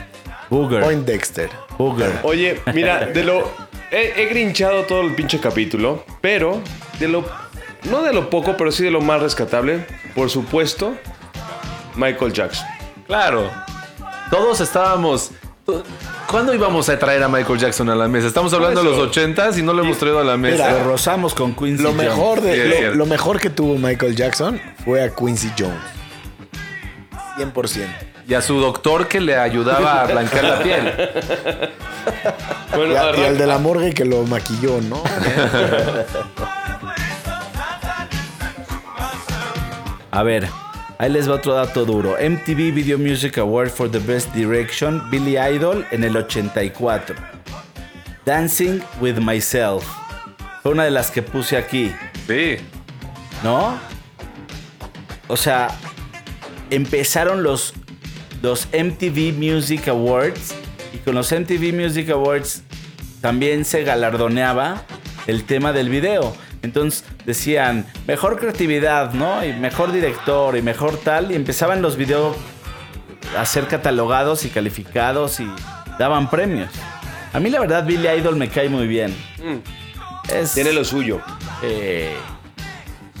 Booger. Point Dexter. Booger. Oye, mira, de lo. He, he grinchado todo el pinche capítulo, pero de lo. No de lo poco, pero sí de lo más rescatable, por supuesto, Michael Jackson. Claro. Todos estábamos. ¿Cuándo íbamos a traer a Michael Jackson a la mesa? Estamos hablando de los eso. 80s y no lo hemos traído a la mesa. Lo rozamos con Quincy Lo Jones. mejor, Sí, es de, lo, mejor que tuvo Michael Jackson fue a Quincy Jones. 100%. Y a su doctor que le ayudaba a blanquear la piel. Bueno, Y, a- y arran- al de la morgue que lo maquilló, ¿no? A ver, ahí les va otro dato duro. MTV Video Music Award for the Best Direction, Billy Idol en el 84. Dancing with Myself. Fue una de las que puse aquí, Sí. ¿no? O sea, empezaron los, los MTV Music Awards y con los MTV Music Awards también se galardoneaba el tema del video. Entonces decían, mejor creatividad, ¿no? Y mejor director y mejor tal. Y empezaban los videos a ser catalogados y calificados y daban premios. A mí la verdad Billy Idol me cae muy bien. Es, Tiene lo suyo. eh,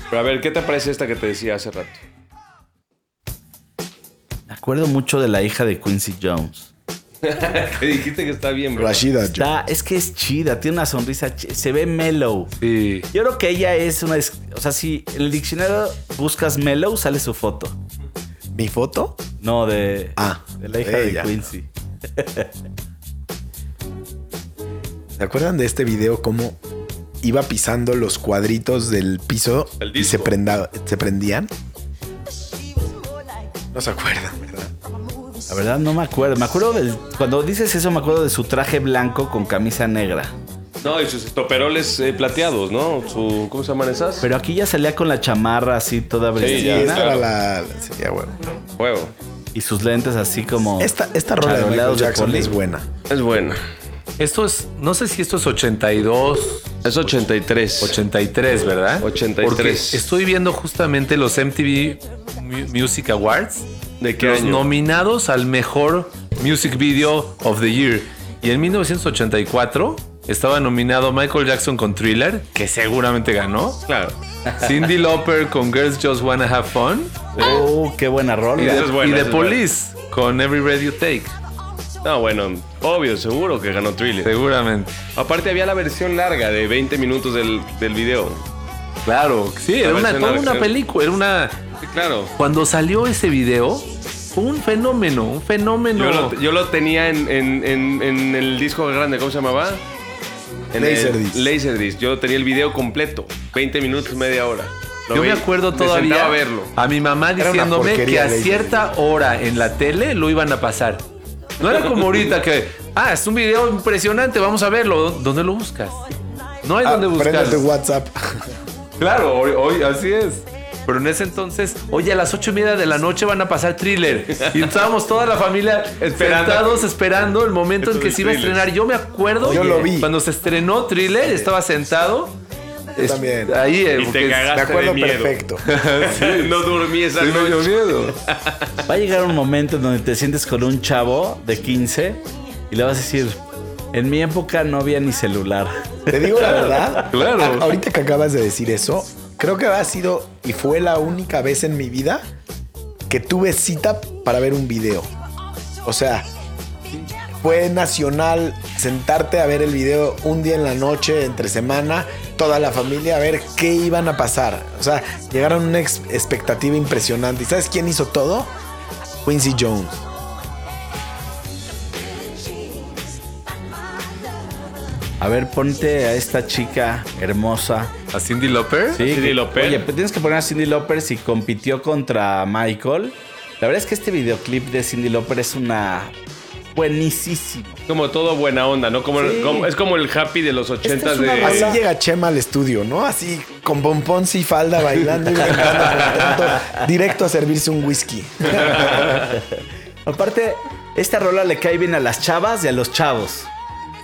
Pero a ver, ¿qué te parece esta que te decía hace rato? me acuerdo mucho de la hija de Quincy Jones. Que dijiste que está bien, bro. Rashida Jones. Está, es que es chida, tiene una sonrisa, se ve mellow. Sí. Yo creo que ella es una... es- O sea, si en el diccionario buscas mellow, sale su foto. ¿Mi foto? No, de, Ah, de la hija de. Quincy. ¿Se acuerdan de este video cómo iba pisando los cuadritos del piso El y se, disco. prenda- se prendían? No se acuerdan, ¿verdad? La verdad no me acuerdo. Me acuerdo del... Cuando dices eso, me acuerdo de su traje blanco con camisa negra. No, y sus estoperoles eh, plateados, ¿no? Su, ¿Cómo se llaman esas? Pero aquí ya salía con la chamarra así toda Sí, Sí, ya, claro. era la, la sería huevo. Huevo. Y sus lentes así como... Esta, esta rola de Michael de Jackson poli. es buena. Es buena. Esto es, no sé si esto es 82, Es 83. 83, ¿verdad? 83. Porque estoy viendo justamente los MTV Mu- Music Awards. ¿De qué los año? nominados al mejor Music Video of the Year. Y en 1984 estaba nominado Michael Jackson con Thriller, que seguramente ganó. Claro. Cindy Lauper con Girls Just Wanna Have Fun. Oh, qué buena rola. Y de, es buena. Police con Every Breath You Take. No, bueno, obvio, seguro que ganó Thriller. Seguramente. Aparte había la versión larga de 20 minutos del, del video. Claro, sí, era una, toda una película, era una... Sí, claro. Cuando salió ese video, fue un fenómeno, un fenómeno. Yo lo, yo lo tenía en, en- en- en el disco grande, ¿cómo se llamaba? En el Laserdisc. Laserdisc. Yo tenía el video completo, 20 minutos, media hora. Lo Yo me acuerdo todavía a verlo. a mi mamá diciéndome que a cierta hora en la tele lo iban a pasar. No era como ahorita que, ah, es un video impresionante, vamos a verlo. ¿Dónde lo buscas? No hay Ah, dónde buscar. préndete WhatsApp. Claro, hoy, hoy así es. Pero en ese entonces, oye, a las ocho y media de la noche van a pasar thriller. Y estábamos toda la familia Esperando. sentados esperando el momento en que se iba a estrenar. Yo me acuerdo Yo lo vi. cuando se estrenó thriller, estaba sentado. Yo es- también. Ahí, eh, Y te porque- Me cagaste acuerdo de miedo. perfecto. no dormí esa Sí, me dio noche. miedo. Va a llegar un momento en donde te sientes con un chavo de 15 y le vas a decir, en mi época no había ni celular. Te digo la verdad. Claro. a- ahorita que acabas de decir eso, creo que ha sido y fue la única vez en mi vida que tuve cita para ver un video. O sea, fue nacional sentarte a ver el video un día en la noche, entre semana, toda la familia a ver qué iban a pasar. O sea, llegaron a una ex- expectativa impresionante. ¿Y sabes quién hizo todo? Quincy Jones. A ver, ponte a esta chica hermosa. ¿A Cindy Lauper? Sí, Cyndi que- Lauper. Oye, pues tienes que poner a Cindy Lauper si compitió contra Michael. La verdad es que este videoclip de Cindy Lauper es una buenísimo. Como todo buena onda, ¿no? Como, Sí. como- es como el happy de los ochentas es de. Así llega Chema al estudio, ¿no? Así con pompons y falda bailando y contento, directo a servirse un whisky. Aparte, esta rola le cae bien a las chavas y a los chavos.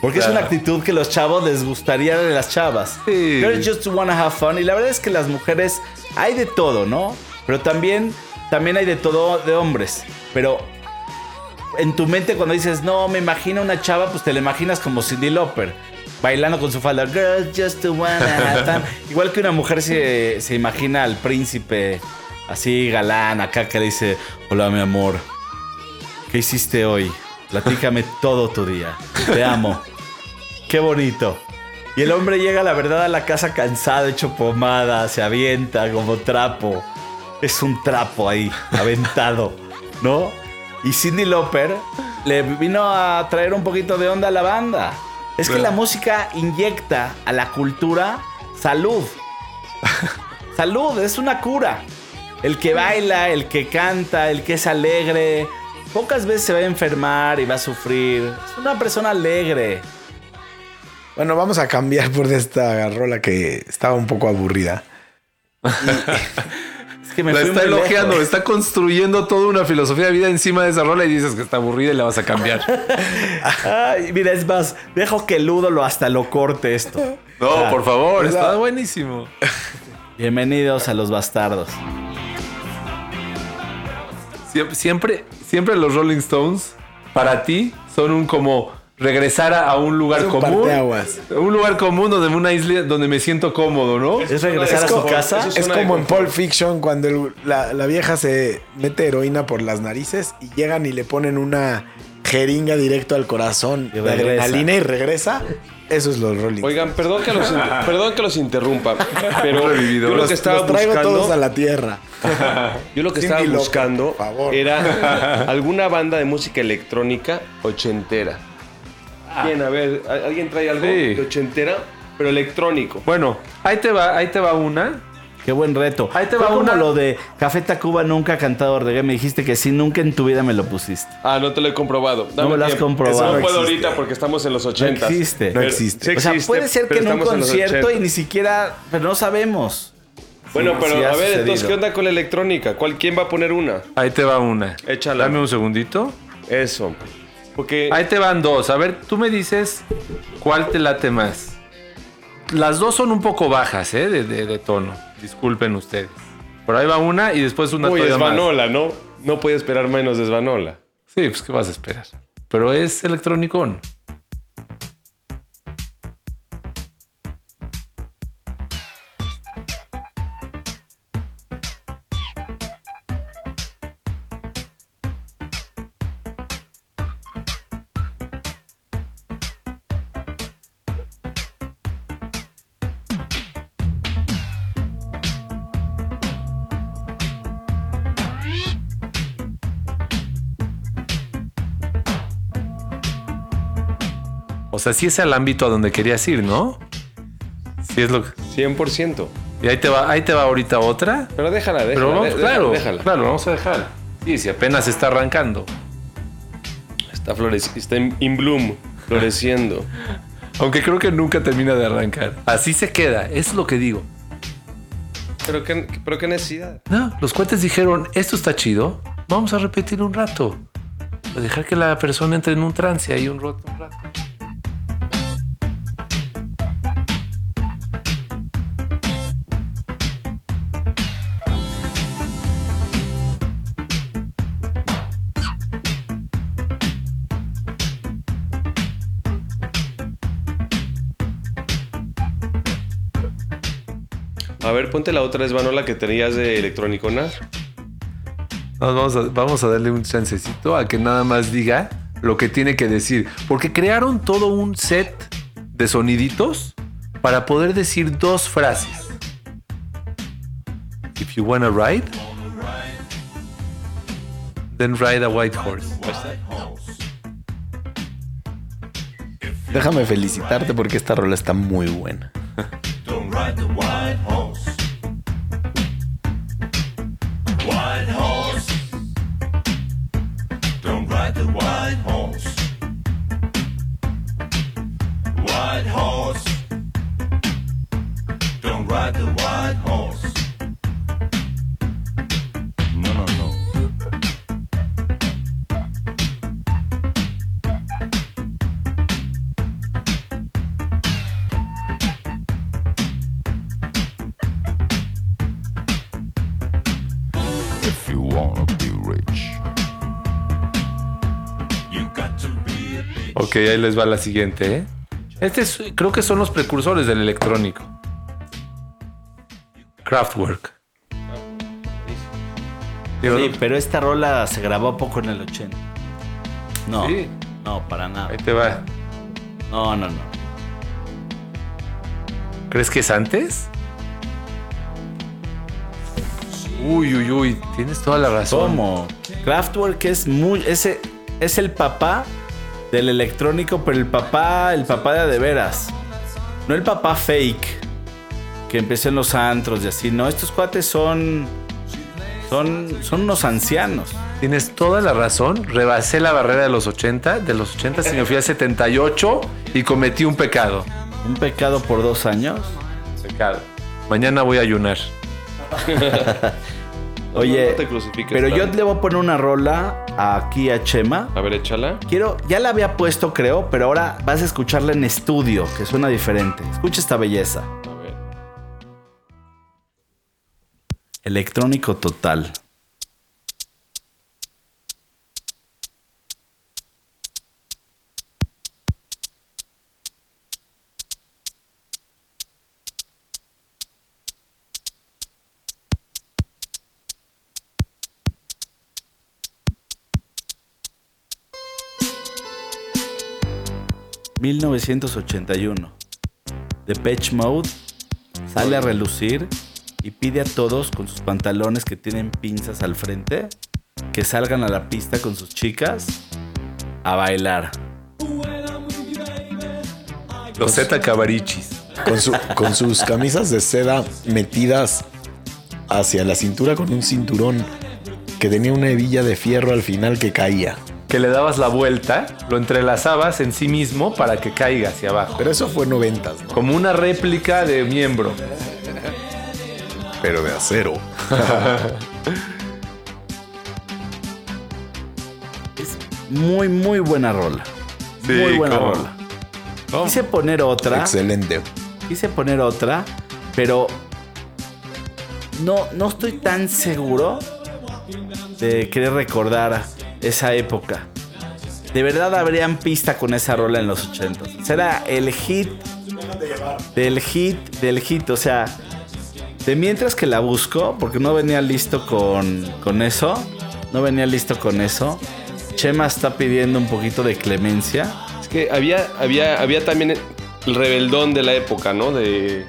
Porque es una actitud que los chavos les gustaría de las chavas. Sí. Girls just wanna have fun. Y la verdad es que las mujeres hay de todo, ¿no? Pero también, también hay de todo de hombres. Pero en tu mente cuando dices, no, me imagino una chava, pues te la imaginas como Cindy Lauper. Bailando con su falda. Girls just wanna have fun. Igual que una mujer se, se imagina al príncipe así galán acá que le dice, hola mi amor. ¿Qué hiciste hoy? Platícame todo tu día. Te amo. Qué bonito. Y el hombre llega, la verdad, a la casa cansado, hecho pomada, se avienta como trapo. Es un trapo ahí, aventado, ¿no? Y Cindy Lauper le vino a traer un poquito de onda a la banda. Es que la música inyecta a la cultura salud. Salud, es una cura. El que baila, el que canta, el que es alegre, pocas veces se va a enfermar y va a sufrir. Es una persona alegre. Bueno, vamos a cambiar por esta rola que estaba un poco aburrida. Es que me La fui está elogiando, lejos. está construyendo toda una filosofía de vida encima de esa rola y dices que está aburrida y la vas a cambiar. Ay, mira, es más, dejo que Ludo lo hasta lo corte esto. No, Ah, por favor, ¿verdad? está buenísimo. Bienvenidos a los bastardos. Siempre, siempre, siempre los Rolling Stones, para ti, son un como regresar a, un lugar Es un común. parteaguas. Un lugar común donde una isla donde me siento cómodo, ¿no? Es regresar a su como- casa. Es como en. Pulp Fiction cuando el- la, la vieja se mete heroína por las narices y llegan y le ponen una jeringa directo al corazón de adrenalina y regresa. Eso es los Rolling. Oigan, perdón que los, perdón que los interrumpa, pero yo lo los, que estaba los traigo buscando, todos a la tierra. yo lo que estaba buscando favor. era alguna banda de música electrónica ochentera. Bien, a ver, ¿al- ¿alguien trae algo Sí. de ochentera? Pero electrónico. Bueno, ahí te va, ahí te va una. Qué buen reto. Ahí te Fue va como una. lo de Café Tacuba nunca ha cantado reggae. Me dijiste que sí, nunca en tu vida me lo pusiste. Ah, no te lo he comprobado. No me lo has tiempo. comprobado. Eso no, No puedo existe. ahorita porque estamos en los ochentas. existe. No Pero- existe. sí o sea, existe, puede ser que pero en un estamos los concierto y 80s. ni siquiera, pero no sabemos. Bueno, Sí, pero sí ha a ver, sucedido. entonces, ¿qué onda con la electrónica? ¿Cuál, ¿Quién va a poner una? Ahí te va una. Échala. Dame un segundito. Eso. Porque Ahí te van dos. A ver, tú me dices cuál te late más. Las dos son un poco bajas, ¿eh? De, de- de tono. Disculpen ustedes. Pero ahí va una y después una Uy, es. Vanola, ¿no? No puede esperar menos de Svanola. Sí, pues ¿qué vas a esperar? Pero es electrónico. Sea, sí es el ámbito a donde querías ir, ¿no? Sí es lo que... 100%. Y ahí te va, ahí te va ahorita otra. Pero déjala, déjala. Pero vamos, dé- claro, Déjala. claro, vamos a dejar. Sí, si apenas está arrancando. Está, floreci- está in, bloom, floreciendo. Aunque creo que nunca termina de arrancar. Así se queda, es lo que digo. pero, qué, pero qué necesidad. No, los cuates dijeron, esto está chido, vamos a repetir un rato. Dejar que la persona entre en un trance ahí un rato, un rato. Ver, ponte la otra Svanola que tenías de electronicona. Nos Vamos a, vamos a darle un chancecito a que nada más diga lo que tiene que decir. Porque crearon todo un set de soniditos para poder decir dos frases. If you wanna ride, then ride a white horse. Déjame felicitarte porque esta rola está muy buena. Don't ride the white horse. Ride ahí les va la siguiente, ¿eh? Este es- creo que son los precursores del electrónico. Kraftwerk. Sí, pero esta rola se grabó poco en el 80. No. Sí. No, para nada. Ahí te va. No, no, no. ¿Crees que es antes? Uy, uy, uy. Tienes toda la razón. ¿Cómo? Kraftwerk es muy. Ese es el papá del electrónico, pero el papá, el papá de de veras. No el papá fake. Que empezó en los antros y así. No, estos cuates son. Son, son unos ancianos. Tienes toda la razón. Rebasé la barrera de los 80. De los 80 se me fui a 78 y cometí un pecado. Un pecado por dos años. Pecado. Mañana voy a ayunar. Oye, no te crucifiques pero yo le voy a poner una rola aquí a Chema. A ver, échala. Quiero, ya la había puesto, creo, pero ahora vas a escucharla en estudio, que suena diferente. Escucha esta belleza. Electrónico total. ...1981... Depeche Mode sale a relucir y pide a todos con sus pantalones que tienen pinzas al frente que salgan a la pista con sus chicas a bailar. Los Z Cabarichis. Con, su- con sus camisas de seda metidas hacia la cintura con un cinturón que tenía una hebilla de fierro al final que caía. Que le dabas la vuelta, lo entrelazabas en sí mismo para que caiga hacia abajo. Pero eso fue noventas, ¿no? Como una réplica de miembro. Pero de acero. Es muy, muy buena rola. Sí, muy buena cómo. rola. Quise poner otra. Excelente. Quise poner otra, pero no, no estoy tan seguro de querer recordar esa época. De verdad habrían pista con esa rola en los 80. Será el hit del hit del hit. O sea, de mientras que la busco, porque no venía listo con, con eso. No venía listo con eso. Chema está pidiendo un poquito de clemencia. Es que había, había, había también el rebeldón de la época, ¿no? De,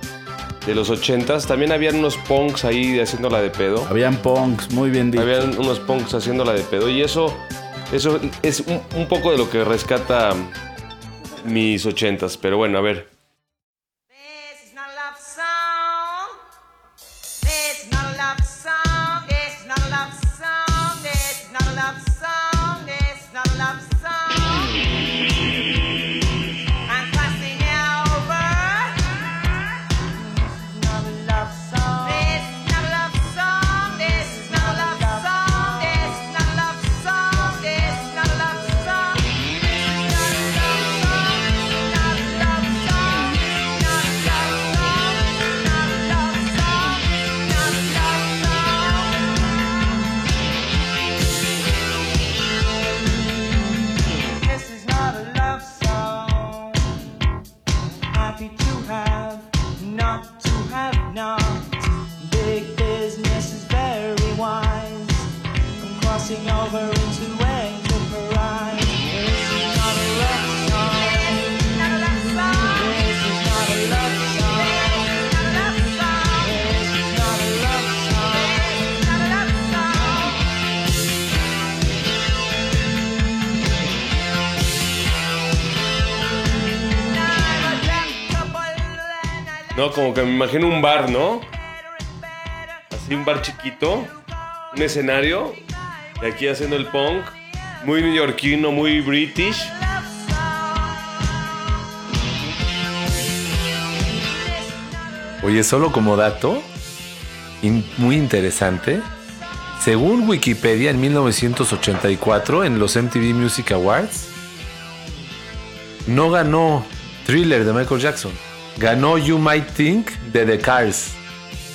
de los ochentas. También habían unos punks ahí haciéndola de pedo. Habían punks, muy bien dicho. Habían unos punks haciéndola de pedo. Y eso, eso es un, un poco de lo que rescata mis ochentas. Pero bueno, a ver. Como que me imagino un bar, ¿no? Así un bar chiquito, un escenario, y aquí haciendo el punk, muy neoyorquino, muy british. Oye, solo como dato, muy interesante, según Wikipedia en 1984 en los MTV Music Awards, no ganó Thriller de Michael Jackson, ganó You Might Think de The Cars.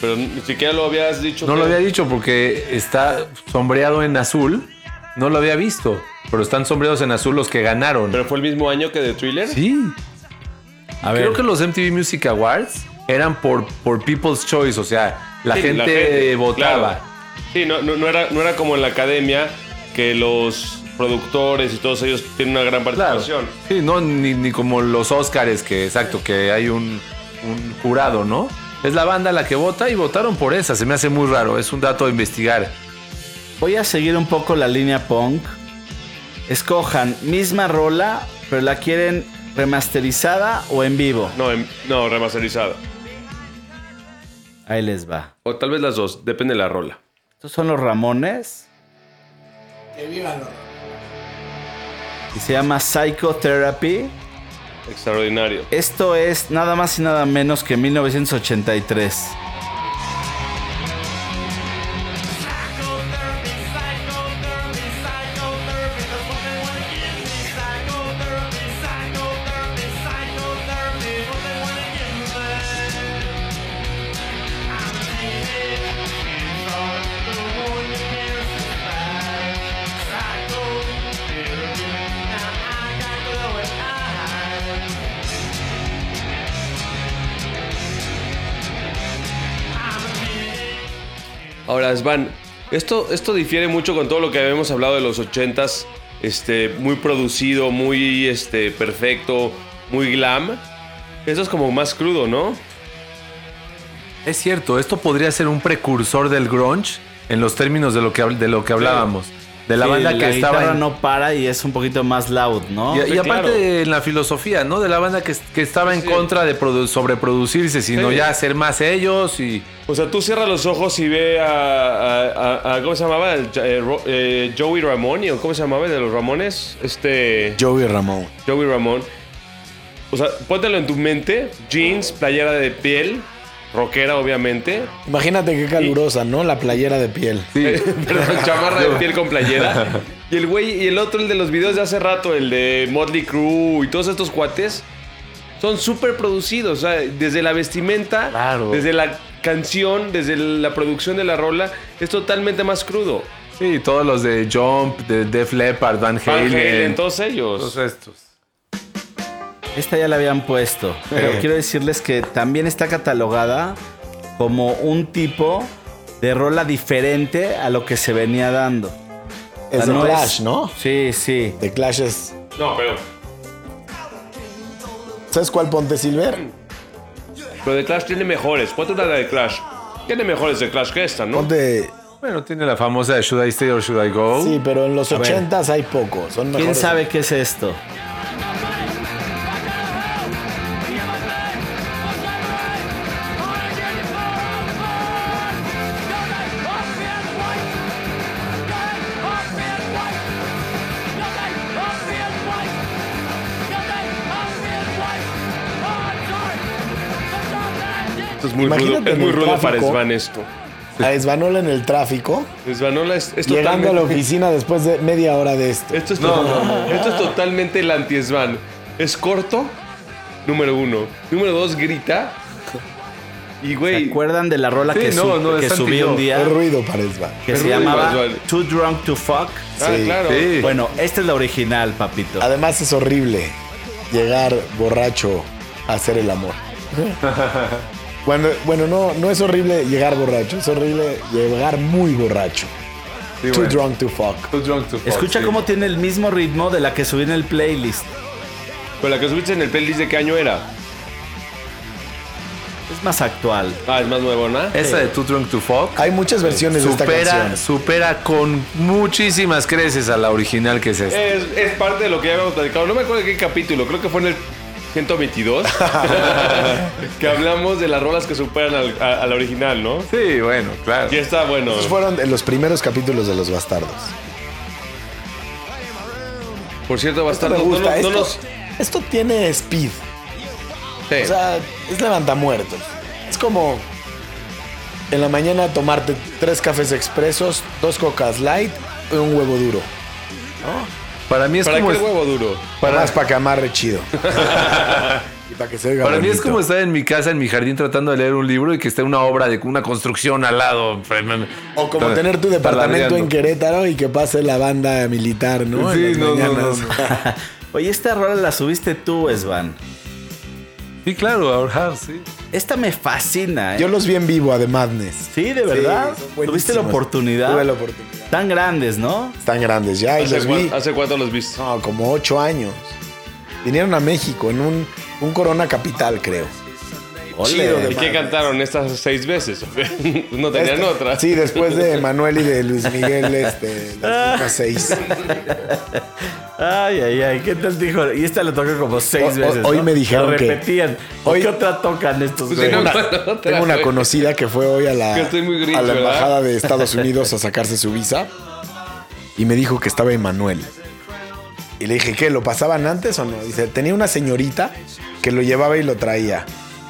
Pero ni siquiera lo habías dicho. No que- lo había dicho porque está sombreado en azul, no lo había visto, pero están sombreados en azul los que ganaron. Pero fue el mismo año que de Thriller. Sí. A ver, Creo que los MTV Music Awards eran por, por People's Choice, o sea, la Sí, gente votaba. claro. Sí, no, no, no era, no era como en la academia que los productores y todos ellos tienen una gran participación. Sí, no, ni, ni como los Oscars, que exacto, que hay un, un jurado, ¿no? Es la banda la que vota y votaron por esa. Se me hace muy raro, es un dato a investigar. Voy a seguir un poco la línea punk. Escojan misma rola, pero la quieren remasterizada o en vivo. No, en- no, remasterizada. Ahí les va. O tal vez las dos, depende de la rola. Estos son los Ramones Que vivan los y se llama Psychotherapy. Extraordinario. Esto es nada más y nada menos que 1983. Svan, esto, esto difiere mucho con todo lo que habíamos hablado de los 80s. Este, muy producido, muy este, perfecto, muy glam. Eso es como más crudo, ¿no? Es cierto, esto podría ser un precursor del grunge en los términos de lo que, de lo que hablábamos. De la Sí, banda que estaba guitarra en- no para y es un poquito más loud, ¿no? Y, aparte claro. en la filosofía, ¿no? De la banda que, que estaba en Sí. contra de produ- sobreproducirse, sino Sí. ya hacer más ellos y... O sea, tú cierras los ojos y ve a, a- a- a- ¿cómo se llamaba? El, eh, eh, Joey Ramón, ¿o cómo se llamaba el de los Ramones? Este... Joey Ramón. Joey Ramón. O sea, póntelo en tu mente. Jeans, playera de piel, rockera obviamente. Imagínate qué calurosa, ¿no? La playera de piel. Perdón, chamarra de piel con playera. Y el güey, y el otro, el de los videos de hace rato, el de Motley Crue y todos estos cuates, son súper producidos. O sea, desde la vestimenta, Claro. desde la canción, desde la producción de la rola, es totalmente más crudo. Sí, todos los de Jump, de Def Leppard, Van Van Halen. Halen, todos ellos. todos estos. Esta ya la habían puesto, pero quiero decirles que también está catalogada como un tipo de rola diferente a lo que se venía dando. Es de no Clash, ¿no? Sí, sí. De Clash es... No, pero, ¿Sabes cuál Ponte Silver? pero de Clash tiene mejores. Ponte una de Clash. Tiene mejores de Clash que esta, ¿no? Ponte... Bueno, tiene la famosa de Should I Stay or Should I Go? Sí, pero en los A ver. 80s hay poco. Son ¿Quién mejores. sabe qué es esto? Muy Imagínate rudo, es muy el rudo para. Svan esto. A Esvanola en el tráfico, Svanola es, es llegando a la oficina después de media hora de esto. Esto es, to- esto es totalmente el anti-Svan. Es corto, número uno. Número dos, grita. Y ¿Se güey, acuerdan de la rola Sí, que, no, sub- no, que subí no. un día? Es ruido para Esvan. Que se llamaba. Too Drunk to Fuck. ah, Sí. claro. Sí. Bueno, esta es la original, papito. Además es horrible llegar borracho a hacer el amor. Cuando, bueno, no, no es horrible llegar borracho, es horrible llegar muy borracho. Sí, Too bueno. drunk to fuck. Too drunk to fuck, Escucha sí. cómo tiene el mismo ritmo de la que subí en el playlist. Pero la que subiste en el playlist de qué año era. Es más actual. Ah, es más nuevona. Esa de Too Drunk to Fuck Hay muchas versiones de esta supera, canción. supera con muchísimas creces a la original que es esta. Es, es parte de lo que ya habíamos platicado. No me acuerdo de qué capítulo. Creo que fue en el 122, que hablamos de las rolas que superan al- a, a la original, ¿no? Sí, bueno, claro. Y está bueno. Esos fueron los primeros capítulos de Los Bastardos. Por cierto, Esto bastardo, me no, gusta. no- no esto, nos... esto tiene speed. O sea, es levantamuertos. Es como en la mañana tomarte tres cafés expresos, dos cocas light y un huevo duro. Para mí es ¿Para como qué el huevo duro? Para, Más para que amarre chido. y para que se oiga Para mí es como estar en mi casa, en mi jardín, tratando de leer un libro y que esté una obra de una construcción al lado. O como tener tu departamento en Querétaro y que pase la banda militar, ¿no? Sí, En las no, no, Oye, esta rola la subiste tú, Svan. Sí, claro, Our House, sí. Esta me fascina. ¿eh? Yo los vi en vivo a The Madness. Sí, de verdad. Sí, ¿Tuviste la oportunidad? Tuve la oportunidad. Tan grandes, ¿no? Están grandes ya y ¿Hace, los vi. cuán- ¿Hace cuánto los viste? No, como ocho años. Vinieron a México en un, un Corona Capital, creo. Chido de ¿Y qué cantaron estas seis veces? no tenían Esta- otra. Sí, después de Manuel y de Luis Miguel, este, las mismas seis. Ay, ay, ay. ¿Qué tal dijo? Y esta la tocó como seis O- veces. hoy ¿no? me dijeron Lo que- repetían. ¿O hoy- ¿Qué otra tocan estos Pues Tengo una, otra, tengo una conocida que fue hoy a la, a la ¿verdad? embajada de Estados Unidos a sacarse su visa y me dijo que estaba Emanuel. Y le dije, ¿qué? ¿Lo pasaban antes o no? Dice, tenía una señorita que lo llevaba y lo traía.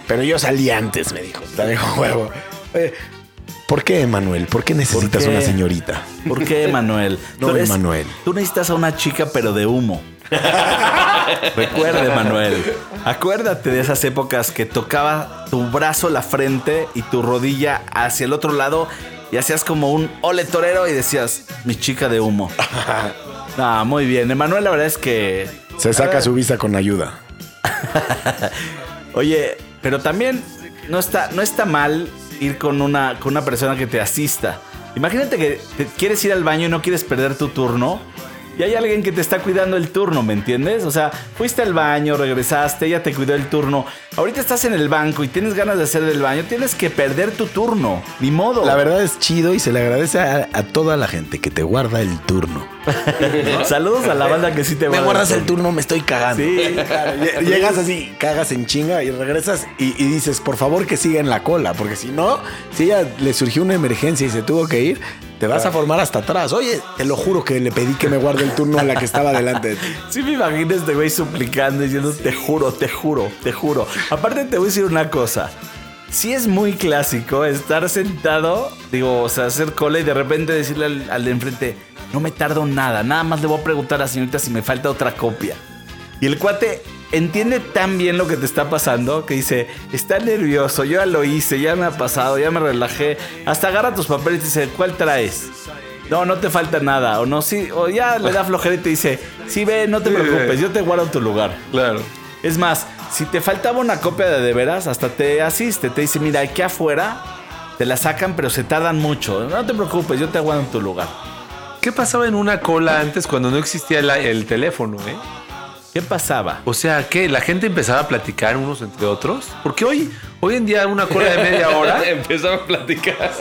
Pero yo salí antes, me dijo. Huevo. Oye, ¿Por qué, Emanuel? ¿Por qué necesitas qué? una señorita? ¿Por qué, Manuel? No, Emanuel. Tú necesitas a una chica, pero de humo. Recuerde, Manuel. Acuérdate de esas épocas que tocaba tu brazo la frente y tu rodilla hacia el otro lado y hacías como un ole torero y decías, mi chica de humo. Ah, muy bien. Emanuel, la verdad es que. Se saca su visa con ayuda. Oye, pero también no está, no está mal ir con una, con una persona que te asista. Imagínate que te quieres ir al baño y no quieres perder tu turno. Y hay alguien que te está cuidando el turno, ¿me entiendes? O sea, fuiste al baño, regresaste, ella te cuidó el turno. Ahorita estás en el banco y tienes ganas de hacer del baño, tienes que perder tu turno. Ni modo. La verdad es chido y se le agradece a, a toda la gente que te guarda el turno. Saludos a la banda que sí te Me guarda guardas el turno, me estoy cagando. Sí. Claro, lle- Llegas así, cagas en chinga y regresas y, y dices, por favor que siga en la cola, porque si no, si ella le surgió una emergencia y se tuvo que ir, te vas a formar hasta atrás. Oye, te lo juro que le pedí que me guarde el turno a la que estaba delante de ti. Sí me imagino este güey suplicando diciendo te juro, te juro, te juro. Aparte te voy a decir una cosa. Sí es muy clásico estar sentado, digo, o sea, hacer cola y de repente decirle al, al de enfrente, no me tardo nada, nada más le voy a preguntar a la señorita si me falta otra copia. Y el cuate entiende tan bien lo que te está pasando que dice, está nervioso, yo ya lo hice, ya me ha pasado, ya me relajé. Hasta agarra tus papeles y dice, ¿cuál traes? No, no te falta nada. O no, sí, o ya le da flojera y te dice, sí, ve, no te preocupes, ve. yo te guardo tu lugar. Claro. Es más, si te faltaba una copia de de veras, hasta te asiste, te dice, mira, aquí afuera te la sacan, pero se tardan mucho. No te preocupes, yo te aguardo en tu lugar. ¿Qué pasaba en una cola antes cuando no existía el, el teléfono, eh? ¿Qué pasaba? O sea, que la gente empezaba a platicar unos entre otros. Porque hoy, hoy en día una cola de media hora. Empezaron a platicar.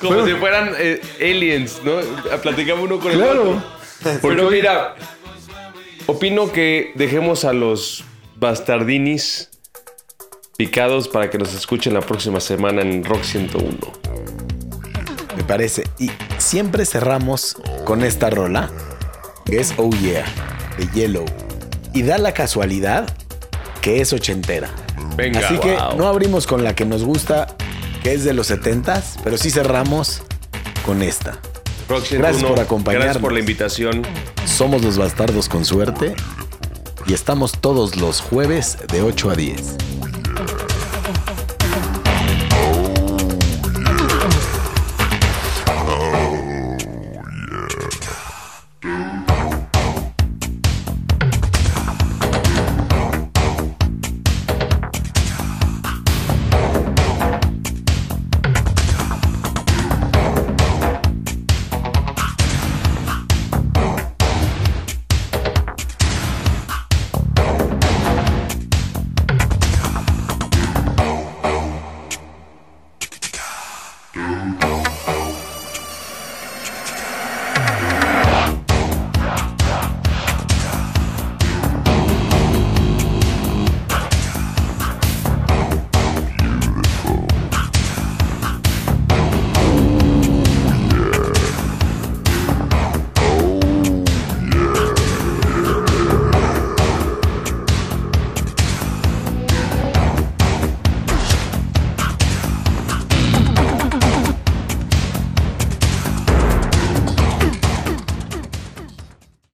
Como Bueno. si fueran eh, aliens, ¿no? Platicaba uno con el Claro. otro. Pero mira, opino que dejemos a los bastardinis picados para que nos escuchen la próxima semana en Rock 101. Parece. Y siempre cerramos con esta rola, que es Oh Yeah, de Yellow. Y da la casualidad que es ochentera. Venga. Así que Wow. no abrimos con la que nos gusta, que es de los setentas, pero sí cerramos con esta. Rock 101, Gracias por acompañarnos. Gracias por la invitación. Somos los bastardos con suerte y estamos todos los jueves de 8 a 10.